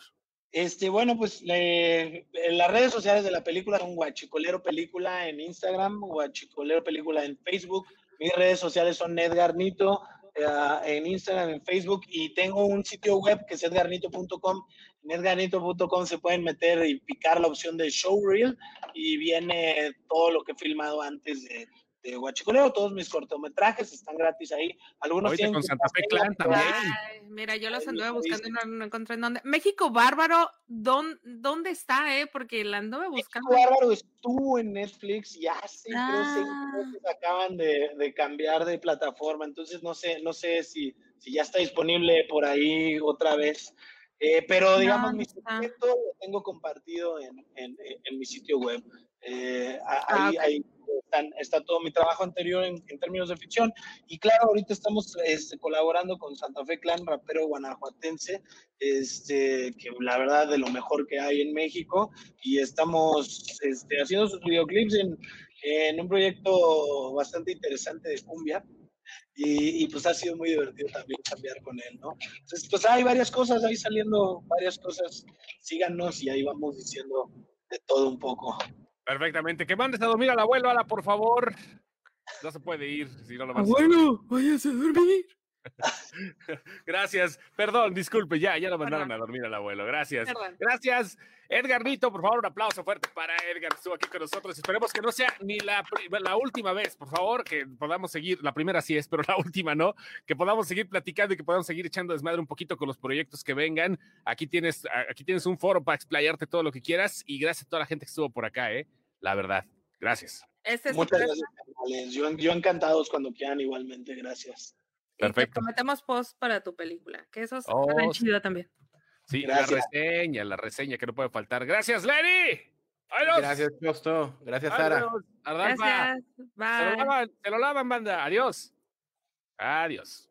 Este, bueno, pues las redes sociales de la película son Guachicolero Película en Instagram, Guachicolero Película en Facebook. Mis redes sociales son Edgar Nito. Eh, en Instagram, en Facebook y tengo un sitio web que es edgarnito.com. En edgarnito.com se pueden meter y picar la opción de Showreel y viene todo lo que he filmado antes de, de Guachicoleo, todos mis cortometrajes están gratis ahí. Algunos tienen con Santa Fe Clan también. mira, yo los anduve buscando y no, encontré en dónde. México Bárbaro, ¿dónde, ¿dónde está, eh? Porque la anduve buscando. México Bárbaro estuvo en Netflix, ya sí, ah. creo que acaban de, de, cambiar de plataforma, entonces no sé, no sé si, si ya está disponible por ahí otra vez. Eh, pero digamos, mi secreto lo tengo compartido en, en, en mi sitio web. Eh, ah, ahí, está todo mi trabajo anterior en, términos de ficción. Y claro, ahorita estamos este, colaborando con Santa Fe Clan, rapero guanajuatense, este, que la verdad de lo mejor que hay en México. Y estamos este, haciendo sus videoclips en, en un proyecto bastante interesante de cumbia. Y, y, pues ha sido muy divertido también cambiar con él, ¿no? Entonces, pues hay varias cosas ahí saliendo, varias cosas. Síganos y ahí vamos diciendo de todo un poco. Perfectamente. Que mandes a dormir al abuelo, Ala, por favor. No se puede ir si no lo vas Abuelo, váyase a dormir. Gracias. Perdón, disculpe, ya, ya lo mandaron a dormir al abuelo. Gracias. Gracias. Edgar Nito, por favor, un aplauso fuerte para Edgar, estuvo aquí con nosotros. Esperemos que no sea ni la, la última vez, por favor, que podamos seguir, la primera sí es, pero la última no, que podamos seguir platicando y que podamos seguir echando desmadre un poquito con los proyectos que vengan. Aquí tienes, aquí tienes un foro para explayarte todo lo que quieras y gracias a toda la gente que estuvo por acá, ¿eh? La verdad. Gracias. Este Muchas gracias, yo, yo encantados cuando quieran igualmente, gracias. Perfecto. Prometemos post para tu película, que eso es oh, chido también. Sí, la reseña, la reseña que no puede faltar. Gracias, Lenny. Adiós. Gracias, Costo. Gracias, Sara. Gracias. Bye. Se lo lavan, se lo lavan, banda. Adiós. Adiós.